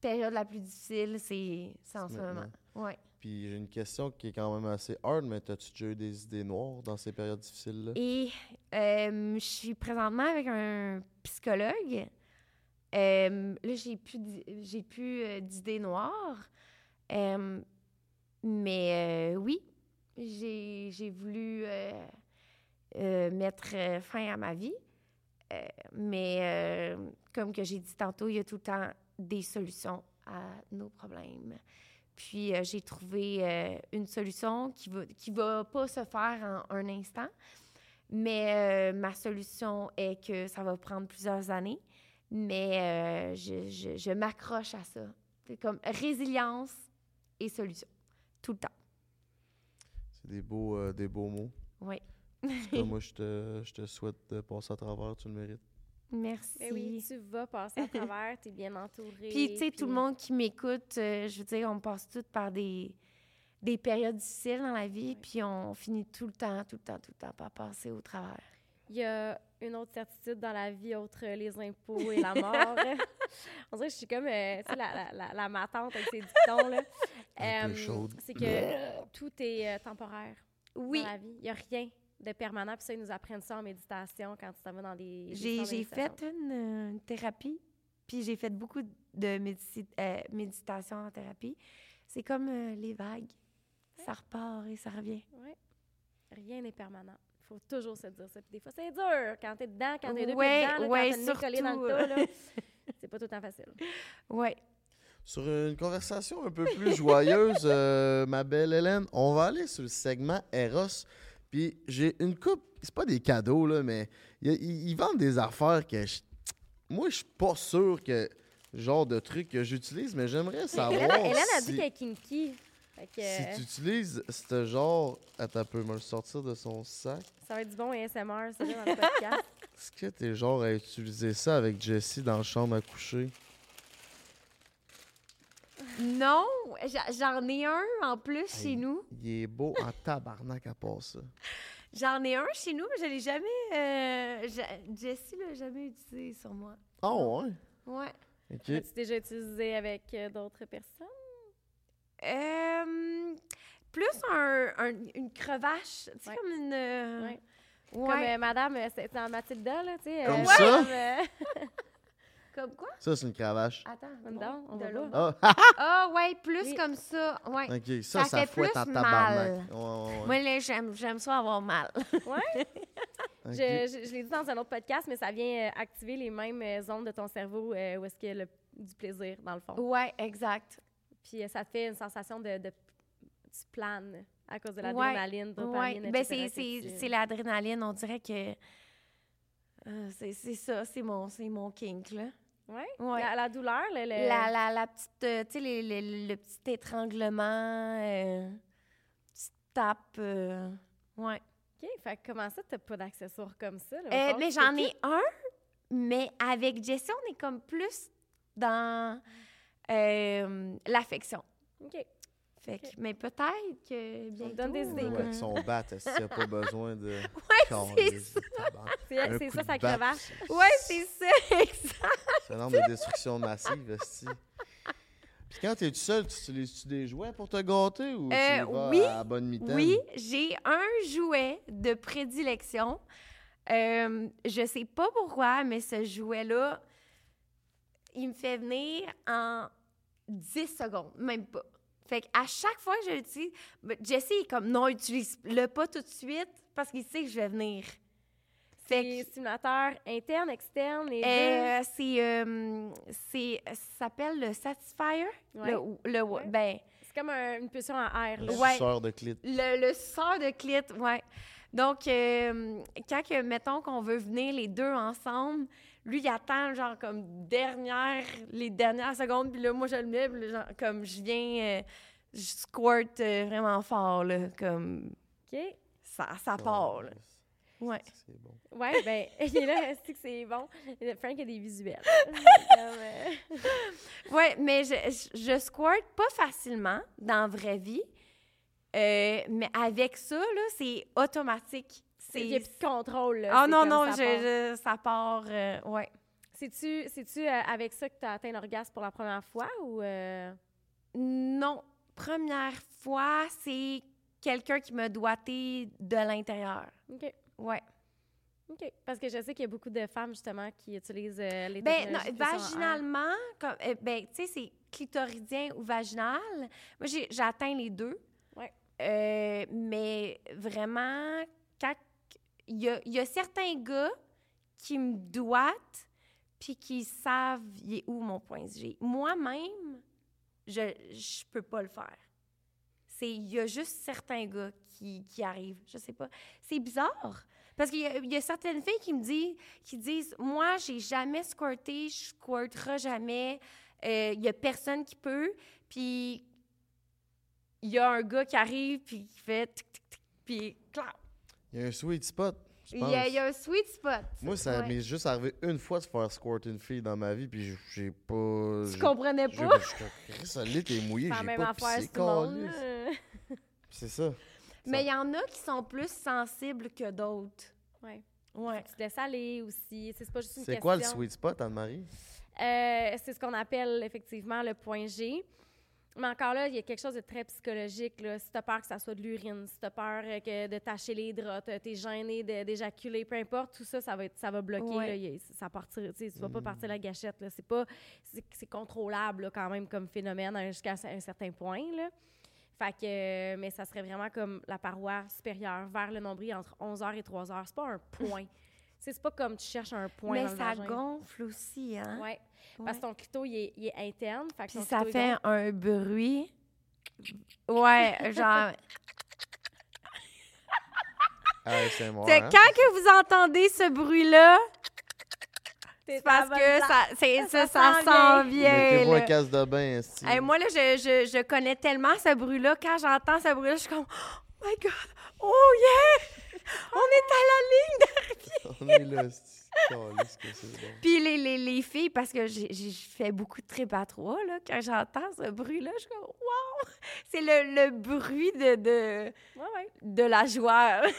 période la plus difficile, c'est c'est en ce moment. Ouais. Puis j'ai une question qui est quand même assez hard, mais as-tu déjà eu des idées noires dans ces périodes difficiles-là? Et euh, je suis présentement avec un psychologue. Euh, là, j'ai plus, j'ai plus euh, d'idées noires. Euh, mais oui, j'ai, voulu euh, euh, mettre euh, fin à ma vie. Mais comme que j'ai dit tantôt, il y a tout le temps des solutions à nos problèmes. Puis j'ai trouvé une solution qui va, va pas se faire en un instant. Mais ma solution est que ça va prendre plusieurs années. Mais je- je m'accroche à ça. C'est comme résilience et solution. Tout le temps. C'est des beaux, euh, des beaux mots. Oui. En tout cas, [LAUGHS] moi, je te, je te souhaite de passer à travers, tu le mérites. Merci. Ben oui, tu vas passer à travers, tu es bien entouré. Puis, tu sais, tout le monde qui m'écoute, euh, je veux dire, on passe tous par des, des périodes difficiles dans la vie, puis on finit tout le temps, tout le temps, tout le temps par passer au travers. Il y a une autre certitude dans la vie, autre les impôts et la [LAUGHS] mort. On dirait que je suis comme euh, tu sais, la, la, la, la ma tante avec ses dictons. Là. Euh. C'est que tout est euh, temporaire Oui, dans la vie. Il n'y a rien de permanent. Puis ça, ils nous apprennent ça en méditation quand tu t'en vas dans des. j'ai j'ai fait une, euh, une thérapie, puis j'ai fait beaucoup de médici- euh, méditation en thérapie. C'est comme euh, les vagues. Ça repart et ça revient. Rien n'est permanent. Il faut toujours se dire ça. Puis des fois, c'est dur quand t'es dedans, quand t'es deux Ouais, dedans, là, ouais, quand t'as nez collé dans surtout. le tas. là. C'est pas tout le temps facile. [LAUGHS] Ouais. Sur une conversation un peu plus joyeuse, euh, ma belle Hélène, on va aller sur le segment Eros. Puis j'ai une coupe, c'est pas des cadeaux, là, mais ils vendent des affaires que je- moi, je suis pas sûr que genre de trucs que j'utilise, mais j'aimerais savoir Hélène, Hélène a si, dit qu'elle est kinky. Fait que, si euh, tu utilises ce genre... Attends un peu, me le sortir de son sac. ça va être du bon ASMR, ça, dans le podcast. [LAUGHS] Est-ce que t'es genre à utiliser ça avec Jessie dans la chambre à coucher? Non, j'a- j'en ai un en plus chez nous. Il est beau en [LAUGHS] tabarnak à part ça. J'en ai un chez nous, mais je l'ai jamais. Euh, ja- Jessie l'a jamais utilisé sur moi. Oh, ouais? Ouais. OK. As-tu déjà utilisé avec euh, d'autres personnes? Euh, plus un, un- une crevache, tu sais, Ouais. comme une. euh, Ouais. Comme euh, Madame, euh, c'est dans Mathilda, là, tu sais. Comme euh, ça? Euh, [LAUGHS] Comme quoi? Ça, c'est une cravache. Attends. Bon, donc, on de va là. Ah, [LAUGHS] Ah, ouais, plus Oui. comme ça. Ouais. OK. Ça, Ça ça, fait fouette plus en tabarnak. mal. Ouais, ouais, ouais. Moi, là, j'aime, j'aime ça avoir mal. [LAUGHS] Ouais? Je, je- je l'ai dit dans un autre podcast, mais ça vient activer les mêmes zones de ton cerveau euh, où est-ce qu'il y a le- du plaisir, dans le fond. Ouais, exact. Puis euh, ça te fait une sensation de, de tu planes à cause de l'adrénaline, Ouais. Ben, c'est, l'adrénaline. On dirait que. euh, c'est, ça, c'est mon, c'est mon kink, là. Ouais? Ouais. La, la douleur, le, le- La, la, la petite, euh, tu sais, les- le petit étranglement, euh, petite tape, ouais. OK, fait que comment ça, t'as pas d'accessoires comme ça? là? Mais j'en ai un, mais avec Jessie, on est comme plus dans euh, l'affection. OK. Fait que, Ok. mais peut-être que bientôt... donne des idées, Ouais, euh, avec son bat, est-ce qu'il n'y a pas besoin de. [LAUGHS] tabarnak? C'est Un c'est ça, sa cravache. Ouais, c'est ça, [LAUGHS] exact. C'est un de destruction massive, esti. Puis quand t'es tout seul, tu utilises-tu des jouets pour te gâter ou tu Euh, y vas oui, à la bonne mitaine? Oui, j'ai un jouet de prédilection. Euh, je sais pas pourquoi, mais ce jouet-là, il me fait venir en 10 secondes, même pas. Fait qu'à chaque fois que je l'utilise, ben, Jesse est comme non, utilise-le pas tout de suite parce qu'il sait que je vais venir. Fait C'est que stimulateur interne, externe, les euh, c'est, euh, c'est, ça s'appelle le Satisfier? Ouais. Le, le- Ouais. ben, C'est comme un- une pulsion à air. Le. Ouais. suceur de clit. Le, le suceur de clit, ouais. Donc, euh, quand, que, mettons qu'on veut venir les deux ensemble, lui, il attend, genre, comme dernière, les dernières secondes, puis là, moi, je le mets, puis genre, comme je viens, euh, je squirt euh, vraiment fort, là, comme OK. ça, ça part, là. Ouais. C'est bon? Ouais, [LAUGHS] ben, [LAUGHS] il est là, c'est que c'est bon? Frank a des visuels. [LAUGHS] Comme, euh, Ouais, mais je, je, je squirt pas facilement dans la vraie vie, euh, mais avec ça, là, c'est automatique. C'est- Il y a plus de contrôle. là. Ah non, non, ça je, part. je- ça part, euh, ouais. C'est-tu c'est-tu, euh, avec ça que tu as atteint l'orgasme pour la première fois ou. euh, Non, première fois, c'est quelqu'un qui m'a doigté de l'intérieur. OK. Ouais. OK. Parce que je sais qu'il y a beaucoup de femmes, justement, qui utilisent euh, les Ben, non, vaginalement, comme, ben, tu sais, c'est clitoridien ou vaginal. Moi, j'ai- j'atteins les deux. Ouais. Mais vraiment, quand il y a, y a certains gars qui me doigtent puis qui savent il est où mon point G. Moi-même, je je peux pas le faire. C'est il y a juste certains gars qui, qui arrivent, je sais pas. C'est bizarre parce qu'il y, y a certaines filles qui me disent qui disent moi j'ai jamais squirté, je squirterai jamais. Euh, Il y a personne qui peut. Puis il y a un gars qui arrive puis qui fait tic tic tic puis clap. Il y a un sweet spot. Il y, a, pense. il y a un sweet spot. Moi, ça Ouais. m'est juste arrivé une fois de faire squirt une fille dans ma vie, puis j'ai- pas. Tu comprenais pas? Je suis solide et mouillé, C'est j'ai même pas pissé. [LAUGHS] C'est ça. Mais il y en a qui sont plus sensibles que d'autres. Ouais. Ouais. Tu te laisses aller aussi. C'est pas juste une C'est question. quoi le sweet spot, Anne-Marie? Euh, c'est ce qu'on appelle effectivement le point G. Mais encore là, il y a quelque chose de très psychologique. Là. Si tu as peur que ça soit de l'urine, si tu as peur euh, que de tacher les draps, tu es gêné de- d'éjaculer, peu importe, tout ça, ça va, être, ça va bloquer. Ouais. là. Il y a- ça partir, tu vas pas partir la gâchette. là. C'est pas c'est c'est contrôlable là, quand même comme phénomène hein, jusqu'à un certain point. Là. Fait que, mais ça serait vraiment comme la paroi supérieure vers le nombril entre 11h et 3h. C'est pas un point. C'est pas comme tu cherches un point Mais dans ça gonfle aussi, hein? Ouais. Parce que ton clito, il est, il est interne. Fait que Puis ça fait gonfle. un bruit. Ouais, genre. Ah, c'est moi. C'est hein? quand que vous entendez ce bruit-là, c'est parce que ça, c'est, ça, Ça ça s'en vient. vient. Mettez-vous un là. casse de bain. Hey, moi, là, je, je, je connais tellement ce bruit-là. Quand j'entends ce bruit-là, je suis comme, oh my God, oh yeah! On est à la ligne! [LAUGHS] On est là, c'est bon. Puis les, les, les filles, parce que j'ai j'ai fait beaucoup de trip à trois, là, quand j'entends ce bruit-là, je suis comme, wow! C'est le, le bruit de, de, Ouais, ouais. de la joie. [LAUGHS]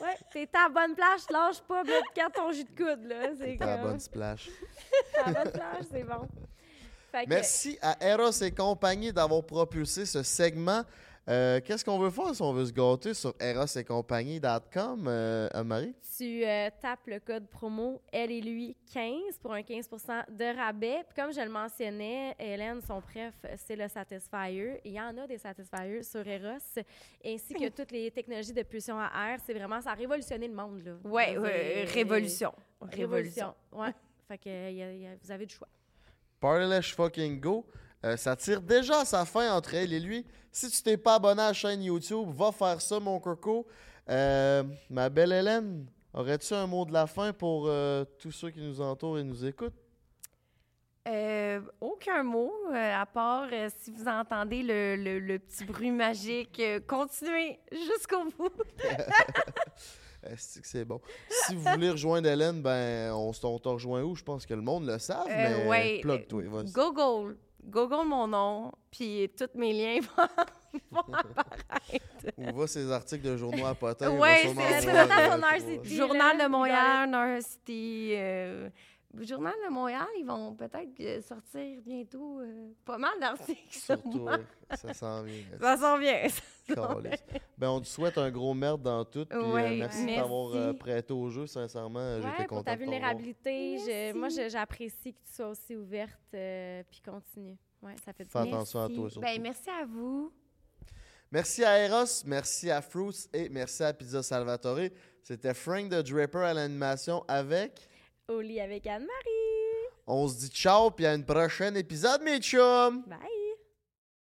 Ouais. T'es à la bonne place, lâche pas, gardes ton jus de coude, là. La comme- bonne splash. T'es [LAUGHS] à la bonne place, c'est bon. Que, Merci à Eros et compagnie d'avoir propulsé ce segment. Euh, Qu'est-ce qu'on veut faire si on veut se gâter sur erosetcompagnie.com, euh, Anne-Marie? tu euh, tapes le code promo elle et lui 15 pour un 15% de rabais. Puis comme je le mentionnais, Hélène, son préf, c'est le Satisfyer. Il y en a des Satisfyers sur Eros, ainsi que [LAUGHS] toutes les technologies de pulsion à air. C'est vraiment, ça a révolutionné le monde, là. Ouais, révolution. Révolution. Ouais. fait que euh, y a- y a- vous avez du choix. Partylash fucking go. Euh, ça tire déjà à sa fin entre elle et lui. Si tu t'es pas abonné à la chaîne YouTube, va faire ça, mon coco. Euh, ma belle Hélène, aurais-tu un mot de la fin pour euh, tous ceux qui nous entourent et nous écoutent? Aucun mot, à part si vous entendez le, le- le petit bruit magique. continuez jusqu'au bout. [LAUGHS] Est-ce que c'est bon? Si vous voulez rejoindre Hélène, ben on, on te rejoint où? Je pense que le monde le savent, mais ouais, plug-toi. Google. Google mon nom, puis tous mes liens [LAUGHS] vont, vont apparaître. Ou va ces articles de journaux à potin. sûrement c'est ça. euh. [LAUGHS] Journal de Montréal, Nord City. euh, Journal de Montréal, ils vont peut-être euh, sortir bientôt euh, pas mal d'articles sur Surtout, moi. [LAUGHS] ça s'en vient. Ça s'en vient. Ben, on te souhaite un gros merde dans tout. Puis, euh, merci, merci. de t'avoir euh, prêté au jeu, sincèrement. J'étais Ouais, content. pour ta vulnérabilité. je- moi, j'apprécie que tu sois aussi ouverte euh, puis continue. Ouais, ça fait du Fais bien. attention à toi, surtout. Ben, merci à vous. Merci à Eros, merci à Fruits et merci à Pizza Salvatore. C'était Frank the Draper à l'animation avec. Au lit avec Anne-Marie. On se dit ciao, puis à une prochaine épisode, mes chums! Bye!